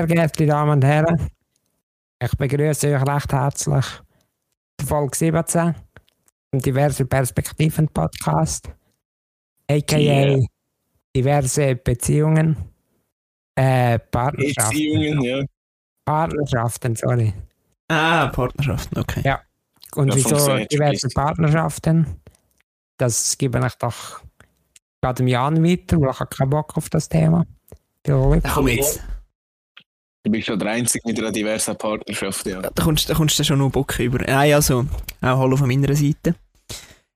Sehr geehrte Damen und Herren, ich begrüße euch recht herzlich zu Folge 17 im diverse Perspektiven Podcast, aka Yeah. diverse Beziehungen, äh, Partnerschaften, Beziehungen, ja. Partnerschaften, sorry. Ah, Partnerschaften, okay. Ja. Und Ja, wieso diverse. Partnerschaften? Das gebe ich doch gerade dem Jan weiter, weil ich habe keinen Bock auf das Thema. Da komm jetzt. Du bist schon der Einzige mit einer diversen Partnerschaft, ja. Da kommst, da kommst du schon noch Bock über. Nein, also, auch Hallo von meiner Seite.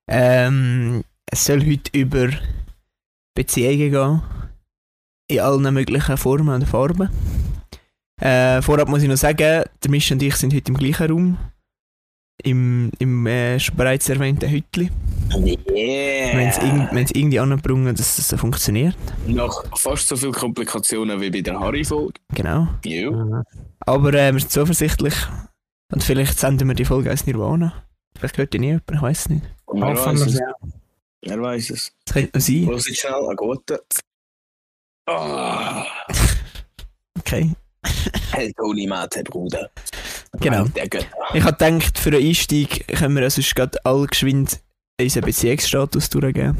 Ähm, es soll heute über Beziehungen gehen. In allen möglichen Formen und Farben. Äh, vorab muss ich noch sagen, der Misch und ich sind heute im gleichen Raum. Im, im äh, schon bereits erwähnten Hütli. Wir haben es Yeah! irgend, wir haben es irgendwie angebrungen, dass das so funktioniert. Nach fast so viele Komplikationen wie bei der Harry-Folge. Genau. Jo. Mhm. Aber äh, wir sind zuversichtlich. Und vielleicht senden wir die Folge als Nirvana. Vielleicht hört ihr nie jemand, ich weiß es nicht. Wer weiß wir es? ja. Wer weiß es? Das könnte noch sein. Los jetzt schnell, einen guten. Ah, Okay. hey, Tony Mate, Bruder. Genau. Der Götter. Ich habe gedacht, für einen Einstieg können wir sonst gerade all geschwind unseren Beziehungsstatus durchgeben.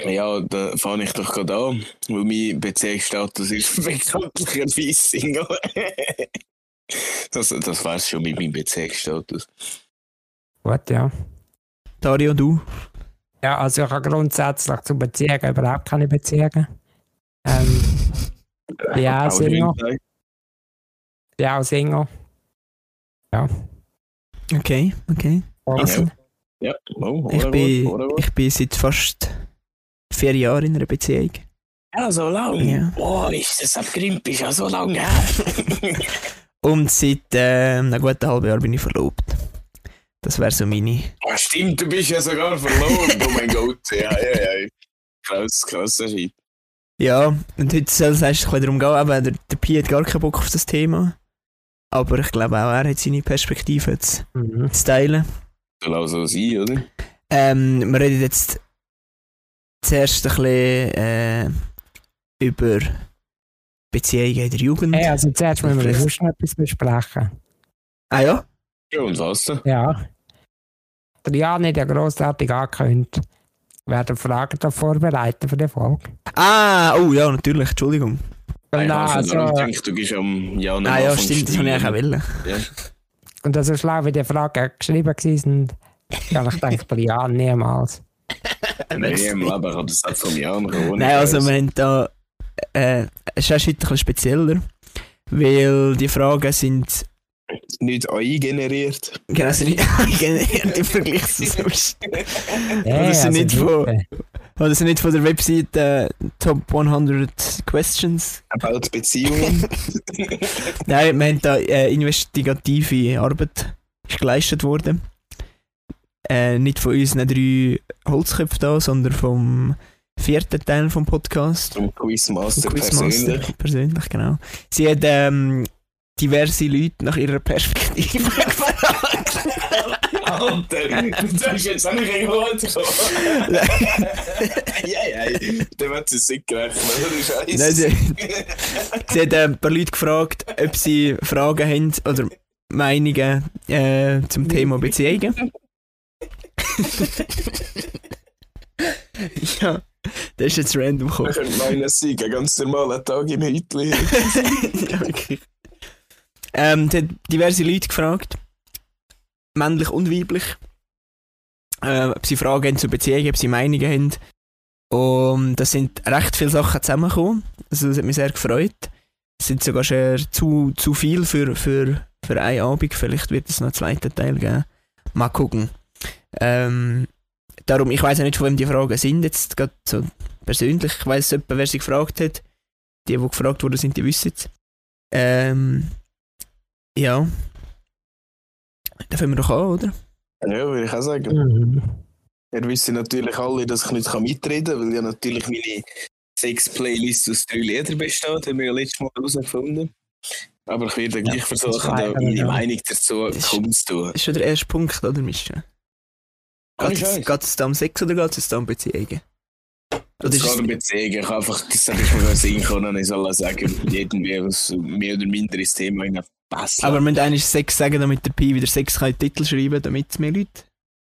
Ja, da fange ich doch gerade an, weil mein Beziehungsstatus ist bekanntlicherweise Single. das, das wär's schon mit meinem Beziehungsstatus. Gut, ja. Dario, du? Ja, also ich habe grundsätzlich zu Beziehungen überhaupt keine Beziehungen. Ähm, ja, Single. Ja, auch Single. Okay, okay. Also, Ja, oh, ich, bin, oder ich bin seit fast vier Jahren in einer Beziehung. Ja, so lang. Ja. Boah, ist das abgrimmt, ist ja so lange her. Und seit äh, einem guten halben Jahr bin ich verlobt. Das wäre so meine. Ah, stimmt, du bist ja sogar verlobt. oh mein Gott. Ja, ja, ja. Krass, krasser Shit. Ja, und heute soll es bisschen darum gehen, aber der, der Pi hat gar keinen Bock auf das Thema. Aber ich glaube auch, er hat seine Perspektive zu, Mhm. zu teilen. Soll auch so sein, oder? Ähm, wir reden jetzt zuerst ein bisschen äh, über Beziehungen in der Jugend. Hey, also zuerst müssen wir sonst noch etwas besprechen. Ah ja? Ja, und was denn? Ja. Der Jan hat ja grossartig angekündigt. Wir werden Fragen da vorbereiten für die Folge. Ah, oh ja, natürlich, Entschuldigung. Und, Ich dann, habe also, daran gedacht, du gehst am Jan am Ah ja, stimmt, das habe ich auch wollen. Ja. und so schlau wie die Fragen geschrieben waren, kann ich der Jan niemals. Nein, im Leben kann das auch vom Jan kommen. Nein, also wir haben da. Äh, es ist heute ein bisschen spezieller, weil die Fragen sind. Nicht AI generiert. Genau, sind nicht generiert im Vergleich zu sonst. Hey, das sind nicht also bitte. Oder sind nicht von der Webseite äh, Top 100 Questions. About Beziehungen. Nein, wir haben da äh, investigative Arbeit ist geleistet worden. Äh, nicht von unseren drei Holzköpfen da, sondern vom vierten Teil vom Podcast. Zum Quizmaster Vom Quizmaster persönlich. persönlich, genau. Sie hat ähm, diverse Leute nach ihrer Perspektive gefragt. Alter, du sagst jetzt auch nicht. Ja, ja, der wird es nicht gerechnet. oder Nein, Scheiße. sie, sie hat äh, ein paar Leute gefragt, ob sie Fragen haben oder Meinungen äh, zum Thema Beziehungen. ja, das ist jetzt random gekommen. könnte meinen, es sei ein ganz normaler Tag im Hütli. ja, wirklich. Ähm, diverse Leute gefragt, männlich und weiblich, äh, ob sie Fragen haben zu Beziehungen, ob sie Meinungen haben. Und da sind recht viele Sachen zusammengekommen. Also, das hat mich sehr gefreut. Es sind sogar schon zu, zu viel für, für, für einen Abend. Vielleicht wird es noch einen zweiten Teil geben. Mal gucken. Ähm, darum, ich weiß auch nicht, von wem die Fragen sind. Jetzt gerade so persönlich. Ich weiß etwa, wer sie gefragt hat. Die, die gefragt wurden, sind, die wissen es. Ähm, ja. Da fangen wir doch an, oder? Ja, würde ich auch sagen. Mhm. Ihr wisst natürlich alle, dass ich nicht kann mitreden kann, weil ja natürlich meine Sex-Playlist aus drei Liedern besteht, haben wir ja letztes Mal herausgefunden. Aber ich werde gleich versuchen, da meine ja. Meinung dazu ist- kundzutun. Das ist schon der erste Punkt, oder, Mischa? Geht es- Scheiß. Geht es da um Sex oder geht es da um Beziehungen? Oder ist es, um Beziehungen. Ich einfach, das habe ich mir gerade sehen können. Ich soll sagen, was mehr oder minder ins Thema hineinpassen. aber wir müssen eigentlich Sex sagen, damit der Pi wieder Sex kann in den Titel schreiben damit es mehr Leute.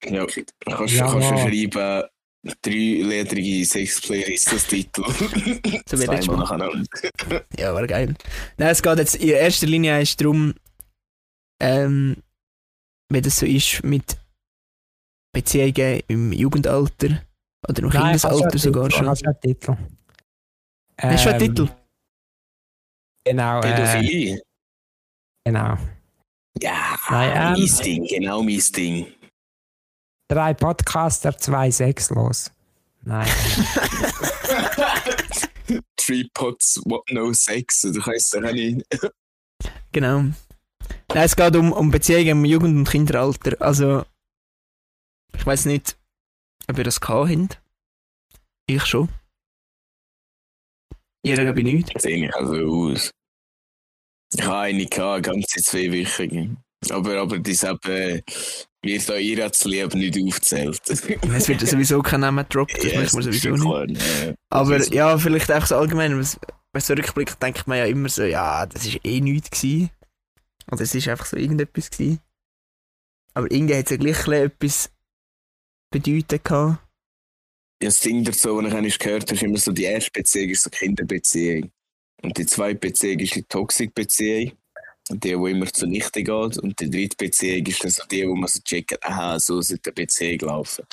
Ja, kannst, Ja. kannst du schreiben, dreiledrige Sexplaylist als Titel. So wird jetzt schon. Ja, war geil. Nein, es geht jetzt in erster Linie ist darum, ähm, wie das so ist mit Beziehungen im Jugendalter oder im Kindesalter sogar schon. Habe schon einen Titel. Hast du einen Ähm, Titel? Genau. Äh, Pädophilie. Genau. Ja, ähm, mein Ding, genau mein Ding. Drei Podcaster, zwei sexlos. Nein. Three Pots, what no sex, oder heisst das auch nicht? Genau. Nein, es geht um, um Beziehungen im Jugend- und Kinderalter. Also, ich weiß nicht, ob ihr das gehabt habt. Ich schon. Ihr glaube ich nicht. Sehe ich also aus. Ich habe eine gehabt, ganze zwei Wochen. Aber, aber das eben, wird da ihr das Leben nicht aufzählt. Es wird sowieso kein Name gedroppt, das das ist sowieso nicht. klar. Aber ist- ja, vielleicht einfach so allgemein, wenn so rückblickt, denkt man ja immer so, ja, das ist eh nichts gewesen. Oder es ist einfach so irgendetwas gewesen. Aber irgendwie hat es ja gleich etwas bedeuten gehabt. Ja, das Ding dazu, was ich gehört habe, ist immer so, die erste Beziehung ist so Kinderbeziehung. Und die zweite Beziehung ist die Toxic-Beziehung. Und die, die immer zunichte geht. Und die dritte Beziehung ist dann so die, wo man so checkt, aha, so sollte eine Beziehung laufen.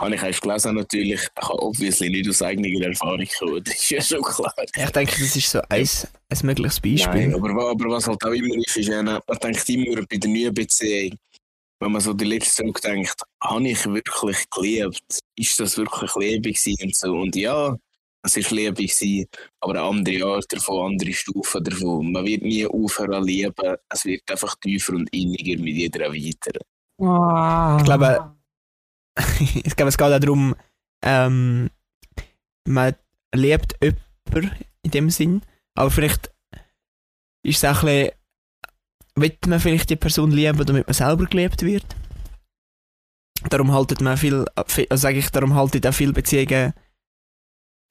Habe ich erst gelesen natürlich, ich habe obviously nicht aus eigener Erfahrung kommen, das ist ja schon klar. Ich denke, das ist so ein, ein mögliches Beispiel. Nein, aber, aber was halt auch immer ist, ist, man denkt immer bei der neuen Beziehung, wenn man so die letzte zurückdenkt, habe ich wirklich geliebt? Ist das wirklich Liebe gewesen und so? Und ja, es war Liebe gewesen, aber eine andere Art davon, andere Stufen davon. Man wird nie aufhören zu lieben, es wird einfach tiefer und inniger mit jeder weiteren. Ah. Ich glaube, ich glaube, es geht auch darum, ähm, man liebt jemanden in dem Sinn, aber vielleicht ist es auch ein bisschen, will man vielleicht die Person lieben, damit man selber geliebt wird. Darum haltet man viel, viel also sage ich, darum haltet auch viele Beziehungen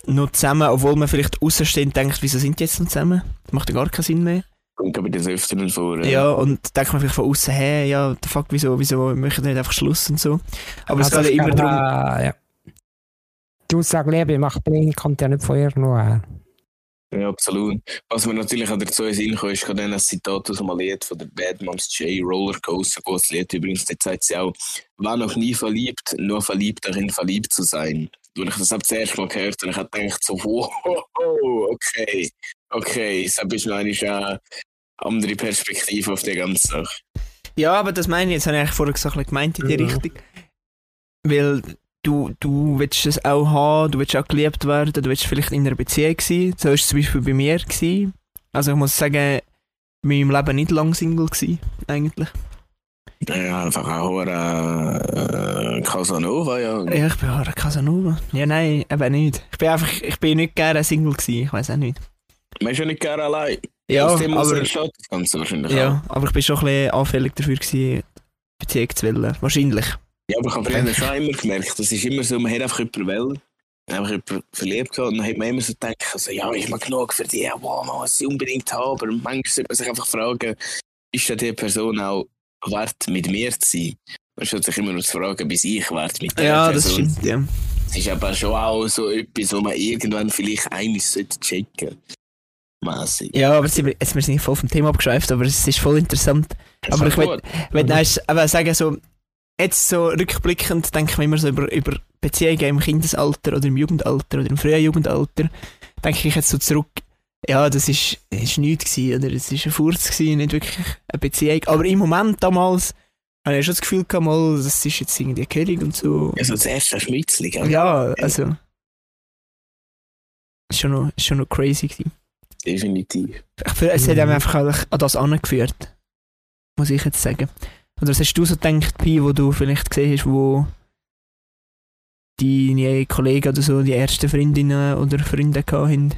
noch zusammen, obwohl man vielleicht außenstehend denkt, wieso sind die jetzt noch zusammen? Das macht ja gar keinen Sinn mehr. Kommt ich das öfteren vor. Ja, und denkt man vielleicht von außen her, ja, the fuck, wieso, wieso möchten wir nicht einfach Schluss und so. Aber es Also geht ja immer darum, äh, ja. Die Aussage Liebe macht blind, kommt ja nicht von irgendwo her. Ja, absolut. Was mir natürlich auch dazu in Sinn kommt, ist gerade ein Zitat aus einem Lied von der Bad Moms J. Rollercoaster, gutes Lied übrigens, dort sagt sie auch, war noch nie verliebt, nur verliebt darin, verliebt zu sein. Und ich das das erste Mal gehört und ich hab gedacht so, wow, okay, okay, das ist noch eine andere Perspektive auf die ganze Sache. Ja, aber das meine ich, jetzt habe ich eigentlich vorher bisschen gemeint in die Ja. Richtung. Weil du, du willst es auch haben, du willst auch geliebt werden, du willst vielleicht in einer Beziehung sein. So war es zum Beispiel bei mir. Gewesen. Also ich muss sagen, in meinem Leben nicht lang Single gewesen, eigentlich. Ja, einfach auch äh, Casanova, ja. Ja, ich bin ein Casanova. Ja, nein, eben nicht. Ich bin einfach, ich bin nicht gerne Single gewesen, ich weiß auch nicht. Man ist ja nicht gerne allein. Ja, Aus dem muss aber, auch. ja, aber ich bin schon ein bisschen anfällig dafür gewesen, Beziehung zu wollen. Wahrscheinlich. Ja, aber ich habe früher schon immer gemerkt, das ist immer so, man hat einfach jemanden wollen, einfach jemanden verliebt gehabt und dann hat man immer so gedacht, also, ja, ist man genug für die, wow, man muss sie unbedingt haben, aber manchmal sollte man sich einfach fragen, ist denn die Person auch wert, mit mir zu sein? Man sollte sich immer noch fragen, bis ich wert mit der Ja, das Person stimmt, ja. Es ist aber schon auch so etwas, wo man irgendwann vielleicht eines sollte checken. Mässig. Ja, aber jetzt sind wir, jetzt, wir sind voll vom Thema abgeschweift, aber es ist voll interessant. Aber ich erst aber sagen, so, jetzt so rückblickend denke ich mir immer so über, über Beziehungen im Kindesalter oder im Jugendalter oder im frühen Jugendalter, denke ich jetzt so zurück, ja, das ist, das ist nichts gewesen, oder es ist ein Furz gewesen, nicht wirklich eine Beziehung. Aber im Moment damals habe ich schon das Gefühl gehabt, mal, das ist jetzt irgendwie König und so. Also das erste Schmitzli, gell? Ja, also. Ist schon noch, ist schon noch crazy gewesen. Definitiv. Ich finde, es hat Mhm. einfach an das angeführt. Muss ich jetzt sagen. Oder was hast du so gedacht, Pi, wo du vielleicht gesehen hast, wo deine Kollegen oder so die ersten Freundinnen oder Freunde hatten?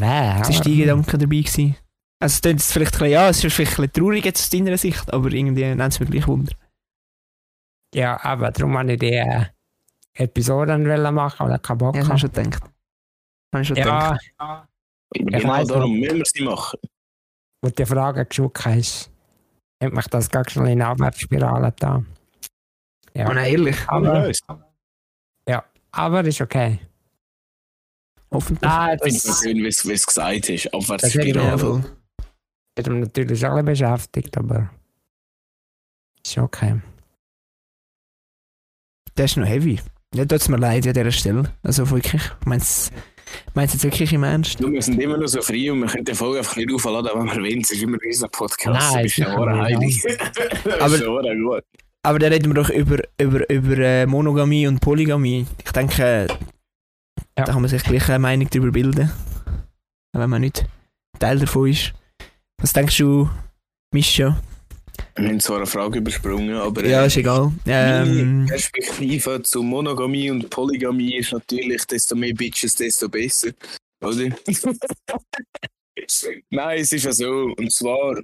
Wer? Was war dein Gedanke dabei? Gewesen? Also, es klingt vielleicht ein bisschen, ja, es ist vielleicht ein bisschen traurig jetzt aus deiner Sicht, aber irgendwie nennt es mir gleich Wunder. Ja, aber darum habe ich die äh, Episoden wollen machen, aber keinen Bock Ja, ja, habe ich schon gedacht. Habe ich schon gedacht. ja, Genau weiss darum müssen wir sie machen. wo du die Frage geschaut hast, hat mich das ganz schnell in eine Abwärtsspirale da. Ja, Oh nein, ehrlich. aber, aber ist okay. Hoffentlich. Finde das es schön, wie es gesagt ist. Das Abwärtsspirale. hat mich natürlich ein bisschen beschäftigt, aber ist okay. Der ist noch heavy. Ja, tut es mir leid an dieser Stelle. Also wirklich. Ich meine es jetzt wirklich im Ernst. Du, wir sind immer noch so frei und wir können die Folge einfach nicht aufladen, wenn wir wollen. Es ist immer unser Podcast. Nein, du bist ja sicher auch nicht, heilig. Aber- Aber schon gut. Aber da reden wir doch über, über, über äh, Monogamie und Polygamie. Ich denke, da kann man sich gleich eine Meinung darüber bilden. Wenn man nicht Teil davon ist. Was denkst du, Mischa? Wir haben zwar eine Frage übersprungen, aber Ja, äh, ist egal. meine Ähm, Perspektive zu Monogamie und Polygamie ist natürlich, desto mehr Bitches, desto besser. Oder? Nein, es ist ja so. Und zwar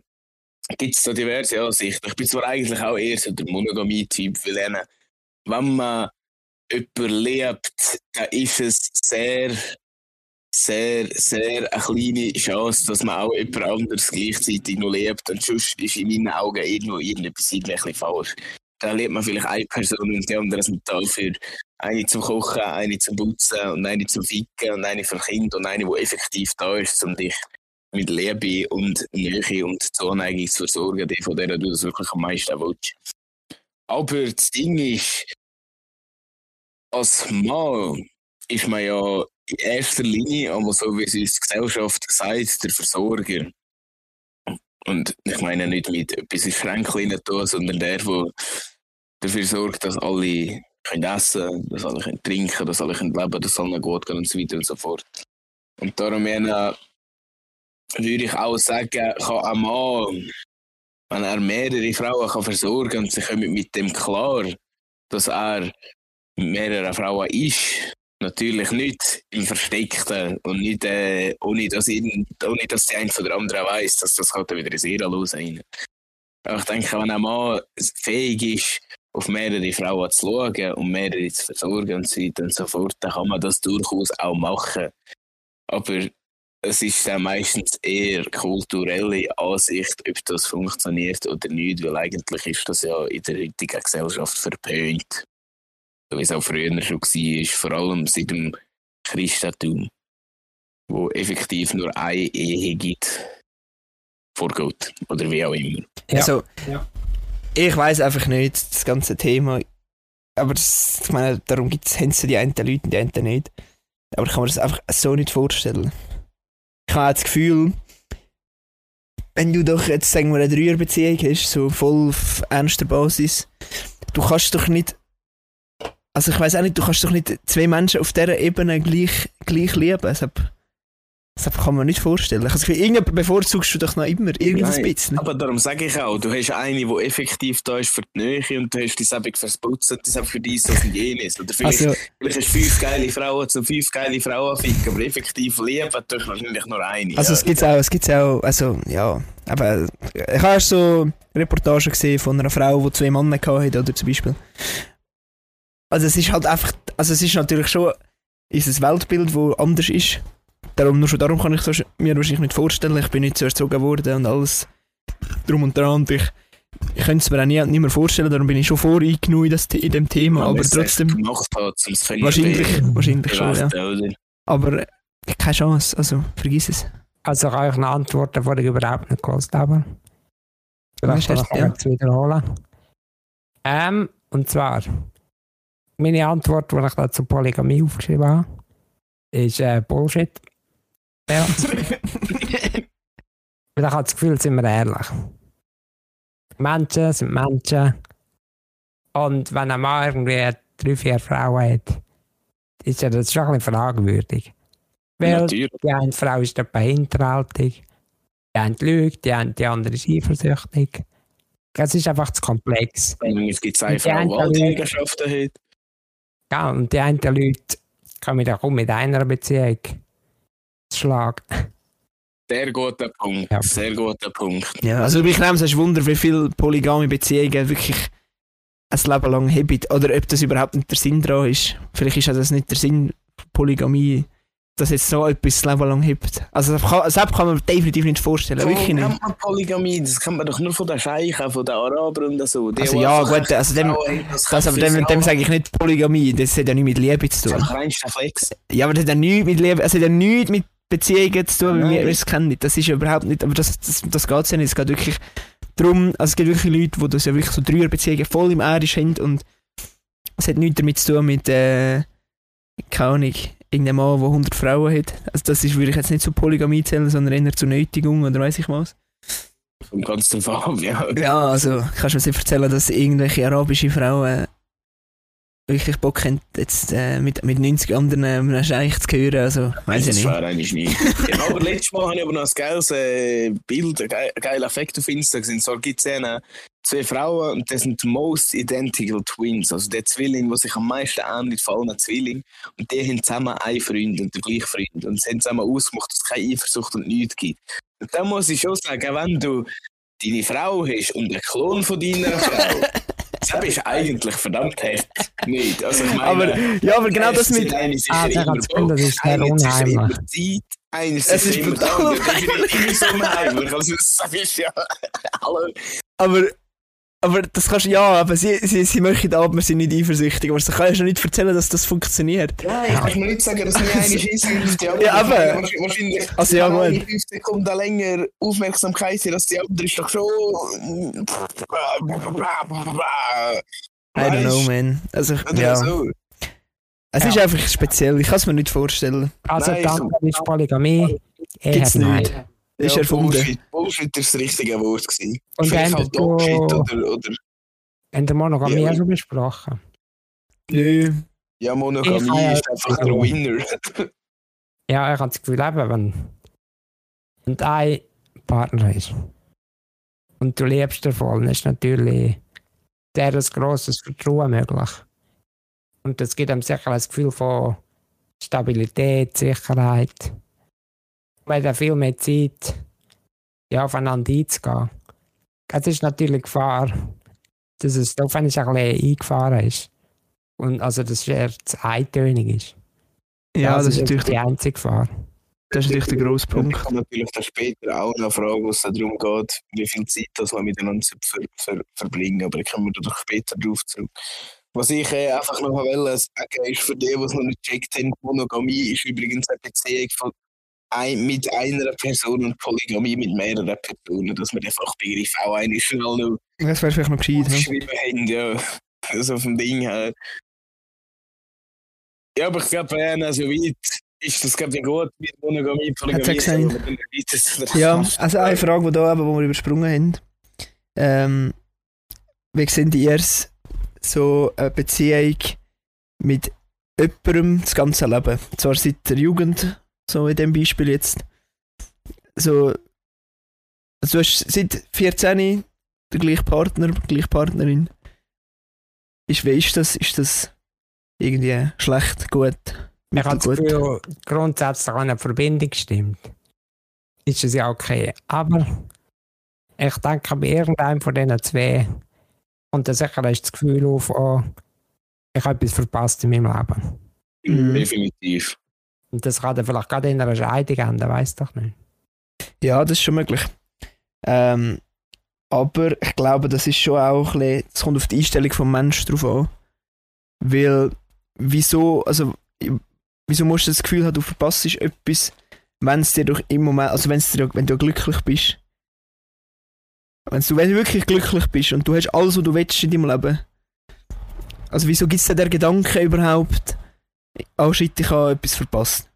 gibt es da diverse Ansichten. Ich bin zwar eigentlich auch eher so der Monogamie-Typ, weil dann, wenn man jemanden liebt, dann ist es sehr, sehr, sehr eine kleine Chance, dass man auch jemand anderes gleichzeitig noch liebt. Und sonst ist in meinen Augen irgendwo irgendetwas bisschen falsch. Dann liebt man vielleicht eine Person und die anderen sind da für eine zum Kochen, eine zum Putzen und eine zum Ficken und eine für Kind und eine, die effektiv da ist, um dich mit Liebe und Nähe und Zuneigung zu versorgen, die von der du das wirklich am meisten willst. Aber das Ding ist, als Mann ist man ja in erster Linie, aber so wie es uns die Gesellschaft sagt, der Versorger. Und ich meine nicht mit etwas in Schränkchen tun, sondern der, der dafür sorgt, dass alle können essen dass alle können trinken dass alle können leben dass allen gut geht und so weiter und so fort. Und darum würde ich auch sagen, kann ein Mann, wenn er mehrere Frauen kann versorgen und sie kommen mit dem klar, dass er mit mehreren Frauen ist, natürlich nicht im Versteckten und nicht, äh, ohne, dass ihn, ohne dass die eine von der anderen weiß, dass das halt wieder sehr los rein. Aber ich denke, wenn ein Mann fähig ist, auf mehrere Frauen zu schauen und mehrere zu versorgen und so weiter und so fort, dann kann man das durchaus auch machen. Aber es ist dann meistens eher kulturelle Ansicht, ob das funktioniert oder nicht, weil eigentlich ist das ja in der heutigen Gesellschaft verpönt. Wie es auch früher schon war, vor allem seit dem Christentum, wo effektiv nur eine Ehe gibt vor Gott oder wie auch immer. Ja. Also, Ja. ich weiß einfach nicht, das ganze Thema. Aber das, ich meine, darum haben sie die einen Leute und die anderen nicht. Aber ich kann mir das einfach so nicht vorstellen. Ich habe das Gefühl, wenn du doch jetzt, sagen wir, eine Dreierbeziehung hast, so voll auf ernster Basis, du kannst doch nicht. Also ich weiß auch nicht, du kannst doch nicht zwei Menschen auf dieser Ebene gleich, gleich lieben. Deshalb, deshalb kann man nicht vorstellen. Ich habe das Gefühl, irgendjemand bevorzugst du doch noch immer, irgendwas Nein, bisschen. Aber darum sage ich auch, du hast eine, die effektiv da ist für die Nähe und du hast die Sebig fürs Putzen, die Sebig für dies, das und jenes. Oder vielleicht, Also, vielleicht hast du fünf geile Frauen zu fünf geile Frauen ficken, aber effektiv lieben tust wahrscheinlich nur eine. Also ja. es gibt's auch, es gibt's auch, also ja, aber ich habe so Reportagen gesehen von einer Frau, die zwei Männer hatte, oder zum Beispiel. Also es ist halt einfach, also es ist natürlich schon unser Weltbild, das anders ist. Darum, nur schon darum kann ich so, mir wahrscheinlich nicht vorstellen, ich bin nicht so erzogen worden und alles drum und dran und ich, ich könnte es mir auch nie, nicht mehr vorstellen, darum bin ich schon voreingenommen in, das, in dem Thema, Wenn aber es trotzdem, gemacht hat, es wahrscheinlich, wahrscheinlich schon, ja. Oder? Aber äh, keine Chance, also vergiss es. Also kann ich eine Antwort, die ich überhaupt nicht gewusst habe. Vielleicht Ja, kann ich ja. jetzt wiederholen. Ähm, und zwar, meine Antwort, die ich da zur Polygamie aufgeschrieben habe, ist äh, Bullshit. Ja. Weil ich habe das Gefühl, sind wir ehrlich. Menschen sind Menschen. Und wenn ein Mann irgendwie drei, vier Frauen hat, ist ja das schon ein bisschen fragwürdig. Weil Natürlich. die eine Frau ist etwa hinterhältig, die eine lügt, die, eine, die andere ist eifersüchtig. Es ist einfach zu komplex. Es gibt eine Die Frau, einen die Eigenschaften hat. Ja, und die einen Leute kommen auch mit einer Beziehung zu Schlag. Sehr guter Punkt. Ja. Sehr guter Punkt. Ja, also ich nehme es Wunder, wie viele polygame Beziehungen wirklich ein Leben lang haben. Oder ob das überhaupt nicht der Sinn dran ist. Vielleicht ist ja das nicht der Sinn Polygamie, dass jetzt so etwas das Leben lang hebt. Also das kann, das kann man definitiv nicht vorstellen. Wirklich Warum nicht. Polygamie? Das kennt man doch nur von den Scheichen, von den Arabern und so. Die, Also ja, gut, also dem, das das, aber dem, dem sage ich nicht Polygamie, das hat ja nichts mit Liebe zu Das ist tun. reinster Flex. Ja, aber das hat ja nichts mit Liebe, es hat ja nichts mit Beziehungen zu tun, wie wir es kennen. Das ist ja überhaupt nicht, aber das, das, das geht ja nicht. Es geht wirklich darum, also es gibt wirklich Leute, die das ja wirklich so Dreierbeziehungen voll im Irisch haben und es hat nichts damit zu tun mit, äh, keine Ahnung, irgendeinem Mann, der 100 Frauen hat. Also das ist, würde ich jetzt nicht zu Polygamie zählen, sondern eher zur Nötigung oder weiß ich was. Vom ganzen Farb, ja. Ja, also kannst du mir nicht erzählen, dass irgendwelche arabische Frauen wirklich Bock haben, jetzt äh, mit, mit 90 anderen einem Scheich zu hören, also weiß das ich nicht. wäre eigentlich nie. ja, aber letztes Mal habe ich aber noch ein geiles äh, Bild, ein geil- geiler Effekt auf Insta gesehen. So gibt es eine, zwei Frauen und das sind the most identical twins. Also der Zwilling, der sich am meisten ähnelt, vor allem ein Zwilling. Und die haben zusammen einen Freund und den gleichen Freund. Und sie haben zusammen ausgemacht, dass es keine Eifersucht und nichts gibt. Und dann muss ich schon sagen, wenn du deine Frau hast und einen Klon von deiner Frau, das ist eigentlich verdammt. Nicht. Also ich meine, Aber, ja, aber genau das mit. Ah, der gefunden, das ist sehr unheimlich. immer Zeit, eine ist Es ist brutal und der definitiv so unheimlich. Also das ist ja... Aber, aber das kannst du, ja, aber sie, sie, sie möchten ab, wir sind nicht eifersüchtig, aber sie kann ja schon nicht erzählen, dass das funktioniert. Ja, ich kann mir nicht sagen, dass mir eine Scheiße hilft. Ja, Ja, aber- wahrscheinlich-. Also ja, gut. 5 Sekunden länger Aufmerksamkeit hat, als die andere ist doch schon... I don't know, man. Also, ja. so. Es ist einfach speziell, ich kann es mir nicht vorstellen. Also Nein, dann ist Polygamie Gibt's nein. Ist ja, erfunden. Bullshit, Bullshit ist das richtige Wort gewesen. Und Vielleicht dann halt Dogshit oder, oder... Haben wir Monogamie Ja. schon besprochen? Nö. Ja, Monogamie ja- ist einfach der Winner. Ja, ich habe das Gefühl, eben, wenn, wenn ein Partner ist und du liebst davon, dann ist natürlich der ein grosses Vertrauen möglich. Und das gibt einem sicher ein Gefühl von Stabilität, Sicherheit. Man hat viel mehr Zeit, ja, aufeinander einzugehen. Es ist natürlich Gefahr, dass es auf einmal ein bisschen eingefahren ist. Und also, dass es zu eintönig ist. Ja, das ist ist natürlich, die einzige Gefahr. das ist natürlich der grosse Und ich Punkt. kann natürlich dann später auch noch fragen, was es darum geht, wie viel Zeit das man miteinander ver ver verbringen aber da kommen wir doch später drauf zurück. Was ich äh, einfach noch wollte sagen, ist für die, die es noch nicht gecheckt haben, Monogamie ist übrigens eine Beziehung von ein, mit einer Person und Polygamie mit mehreren Personen, dass wir den Fachbegriff auch einmal schnell noch Das wäre vielleicht noch gescheit. geschrieben haben, ja. Also vom Ding her. Ja, aber ich glaube, äh, also weit ist das glaube ich gut mit Monogamie, Polygamie. Hat's ja also eine Frage, die da eben, wo wir übersprungen haben. Ähm, wie seht ihr es, so eine Beziehung mit jemandem das ganze Leben? Zwar seit der Jugend, so in dem Beispiel jetzt. So, also du hast seit 14 den gleichen Partner, gleiche Partnerin. Ist, wie ist das? Ist das irgendwie schlecht, gut, Ich habe das? Gefühl, grundsätzlich, wenn eine Verbindung stimmt, ist es ja okay. Aber ich denke, bei irgendeinem von diesen zwei kommt dann sicher das Gefühl auf, oh, ich habe etwas verpasst in meinem Leben. Mhm. Definitiv. Und das kann dann vielleicht gerade in einer Scheidung enden, weiß doch nicht. Ja, das ist schon möglich. Ähm, aber ich glaube, das ist schon auch ein bisschen, es kommt auf die Einstellung vom Menschen drauf an. Weil, wieso, also, wieso musst du das Gefühl haben, du verpasst etwas, wenn es dir doch im Moment, also wenn's dir, wenn du glücklich bist. Wenn du, wenn du wirklich glücklich bist und du hast alles, was du willst in deinem Leben. Also wieso gibt es denn der Gedanke überhaupt, oh shit, ich habe etwas verpasst.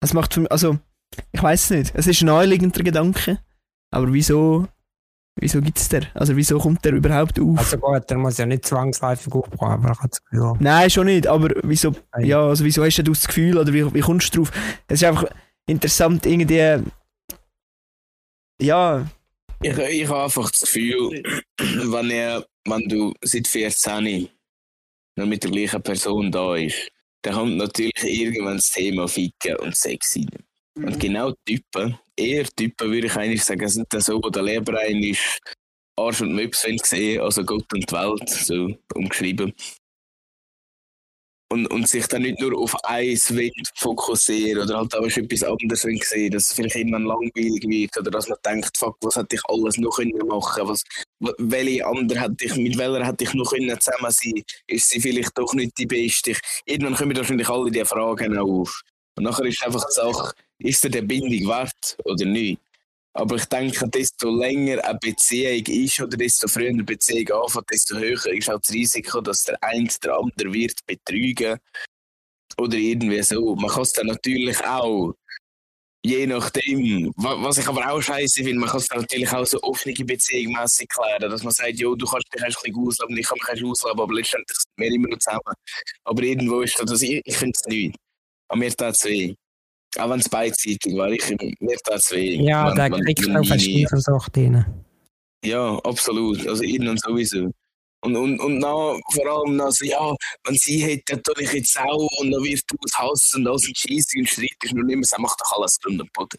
Es macht für mich, also, ich weiß nicht. Es ist ein naheliegender Gedanke. Aber wieso, wieso gibt es der? Also wieso kommt der überhaupt auf? Also gut, der muss ja nicht zwangsläufig aufbauen, aber ich habe das Gefühl. Nein, schon nicht. Aber wieso, Nein. ja, also wieso hast du das Gefühl oder wie, wie kommst du drauf? Es ist einfach interessant, irgendwie, ja, Ich, ich habe einfach das Gefühl, wenn, er, wenn du seit 14 noch mit der gleichen Person da ist, dann kommt natürlich irgendwann das Thema Ficken und Sex rein. Und genau Typen, eher Typen würde ich eigentlich sagen, sind dann so, wo der Leber rein ist, Arsch und Möps sehen, also Gott und die Welt, so umgeschrieben. Und, und sich dann nicht nur auf eins fokussieren oder halt auch etwas anderes sehen, dass es vielleicht irgendwann langweilig wird oder dass man denkt, fuck, was hätte ich alles noch können machen was, welche andere hätte ich, mit welcher hätte ich noch können zusammen sein ist sie vielleicht doch nicht die beste. Ich, irgendwann kommen wahrscheinlich alle diese Fragen auf. Und nachher ist einfach die Sache, ist er der Bindung wert oder nicht? Aber ich denke, desto länger eine Beziehung ist oder desto früher eine Beziehung anfängt, desto höher ist auch das Risiko, dass der eine der andere wird betrügen oder irgendwie so. Man kann es dann natürlich auch, je nachdem, was ich aber auch scheiße finde, man kann es dann natürlich auch so offene Beziehung mäßig klären, dass man sagt, jo, du kannst dich ein bisschen ausleben, ich kann mich ausleben, aber letztendlich sind wir immer noch zusammen. Aber irgendwo ist das, ich, ich finde es nicht. Aber mir tut es weh. Auch wenn es beidseitig war, ich, mir tat es weh. Ja, wenn, da kriegst du auch eine Eifersucht rein. Ja, absolut. Also innen sowieso. Und, und, und dann, vor allem so, ja, wenn sie hätte, dann ich jetzt auch und dann wird du es hassen und alles und Scheisse und Streit ist nur immer so, macht doch alles Grund und Boden.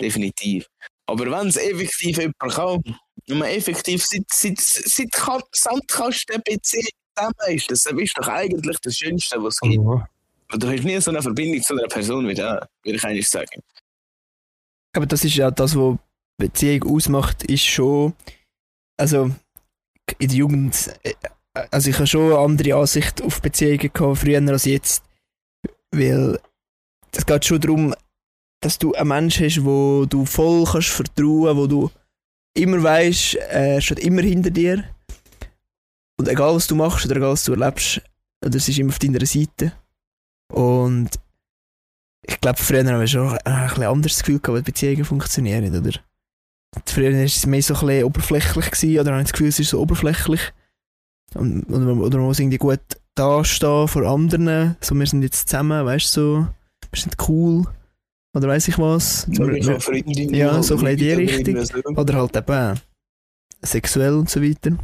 Definitiv. Aber wenn es effektiv jemand kann, wenn man effektiv seit, seit, seit Sandkasten PC zusammen ist, das ist doch eigentlich das Schönste, was es gibt. Oh. Du hast nie so eine Verbindung zu einer Person wie da, würde ich eigentlich sagen. Aber das ist ja das, was Beziehung ausmacht, ist schon, also in der Jugend, äh, also ich habe schon eine andere Ansicht auf Beziehungen gehabt, früher als jetzt, weil es geht schon darum, dass du einen Mensch hast, wo du voll kannst vertrauen, wo du immer weißt, er steht immer hinter dir und egal was du machst oder egal was du erlebst, es ist immer auf deiner Seite. Und ich glaube, früher haben wir schon ein bisschen anderes Gefühl gehabt, wie Beziehungen funktionieren, oder? Früher war es mehr so ein bisschen oberflächlich gewesen, oder habe ich das Gefühl, es ist so oberflächlich. Und, oder, oder man muss irgendwie gut dastehen vor anderen, so wir sind jetzt zusammen, weißt du, so, wir sind cool. Oder weiß ich was. Ja, ja so ein in die Richtung. Oder halt eben sexuell und so weiter.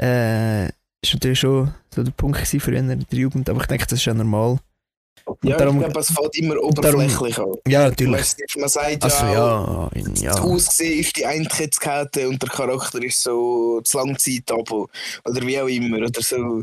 Äh, ist natürlich schon so der Punkt für in der Jugend, aber ich denke, das ist ja normal. Und ja, darum, ich glaube, es fällt immer oberflächlich an. Ja, natürlich. Man, sagt also, ja, ja, ja. das Aussehen ist die Eintrittskarte und der Charakter ist so das Langzeitabo oder wie auch immer oder so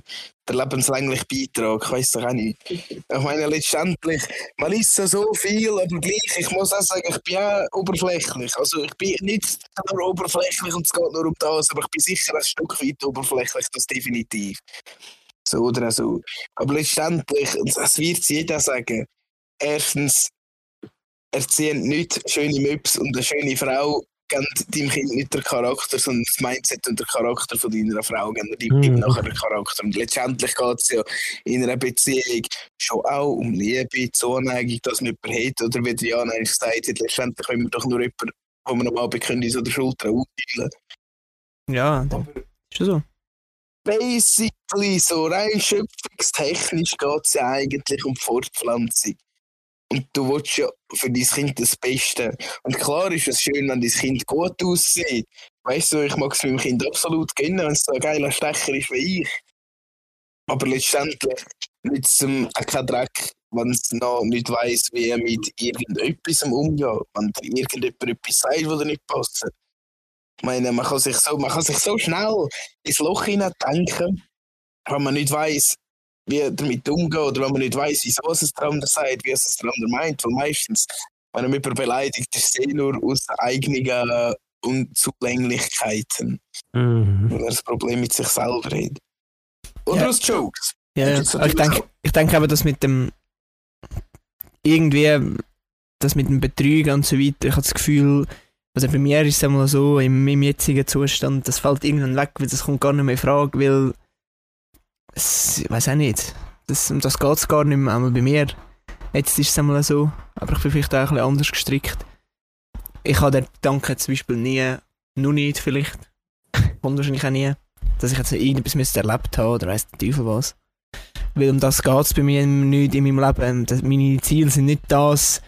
der lebenslängliche Beitrag, ich weiß doch auch nicht. Ich meine, letztendlich, man isst so, so viel, aber gleich, ich muss auch sagen, ich bin auch oberflächlich. Also ich bin nicht nur oberflächlich und es geht nur um das, aber ich bin sicher ein Stück weit oberflächlich, das definitiv. So oder so. Aber letztendlich, das wird jeder sagen, erstens, erziehen nicht schöne Möps und eine schöne Frau geben deinem Kind nicht den Charakter, sondern das Mindset und den Charakter von deiner Frau geben dir mhm. nachher den Charakter. Und letztendlich geht es ja in einer Beziehung schon auch um Liebe, Zuneigung, dass man jemanden hat. Oder wie Diana eigentlich gesagt hat, letztendlich können wir doch nur jemanden, wo wir normal bekannt so der Schulter austeilen. Ja, das ist schon so. Basically, so rein schöpfungstechnisch geht es ja eigentlich um Fortpflanzung. Und du willst ja für dein Kind das Beste. Und klar ist es schön, wenn dein Kind gut aussieht. Weißt du, ich mag es meinem Kind absolut gönnen, wenn es so ein geiler Stecher ist wie ich. Aber letztendlich nützt es auch keinen Dreck, wenn es noch nicht weiss, wie er mit irgendetwas umgeht. Wenn dir irgendjemand etwas sagt, was nicht passt. Ich meine, man kann sich so, man kann sich so schnell ins Loch hineindenken, wenn man nicht weiss, wie er damit umgeht oder wenn man nicht weiß, wieso es der andere sagt, wie es der andere meint. Weil meistens, wenn er jemanden beleidigt, ist es eh nur aus eigenen Unzulänglichkeiten. Mhm. Wenn er das Problem mit sich selber hat. Oder ja. aus Jokes. Ja, ja. ich denke, ich denke aber, dass mit dem irgendwie das mit dem Betrügen und so weiter, ich habe das Gefühl, also bei mir ist es einmal so, in meinem jetzigen Zustand, das fällt irgendwann weg, weil das kommt gar nicht mehr in Frage, weil ich weiß auch nicht. Das, um das geht es gar nicht mehr, einmal bei mir. Jetzt ist es einmal so, aber ich bin vielleicht auch ein bisschen anders gestrickt. Ich habe den Gedanken zum Beispiel nie, nur nicht vielleicht, kommt wahrscheinlich auch nie, dass ich jetzt irgendetwas erlebt habe oder weiss der Teufel was. Weil um das geht es bei mir nicht in meinem Leben. Meine Ziele sind nicht das,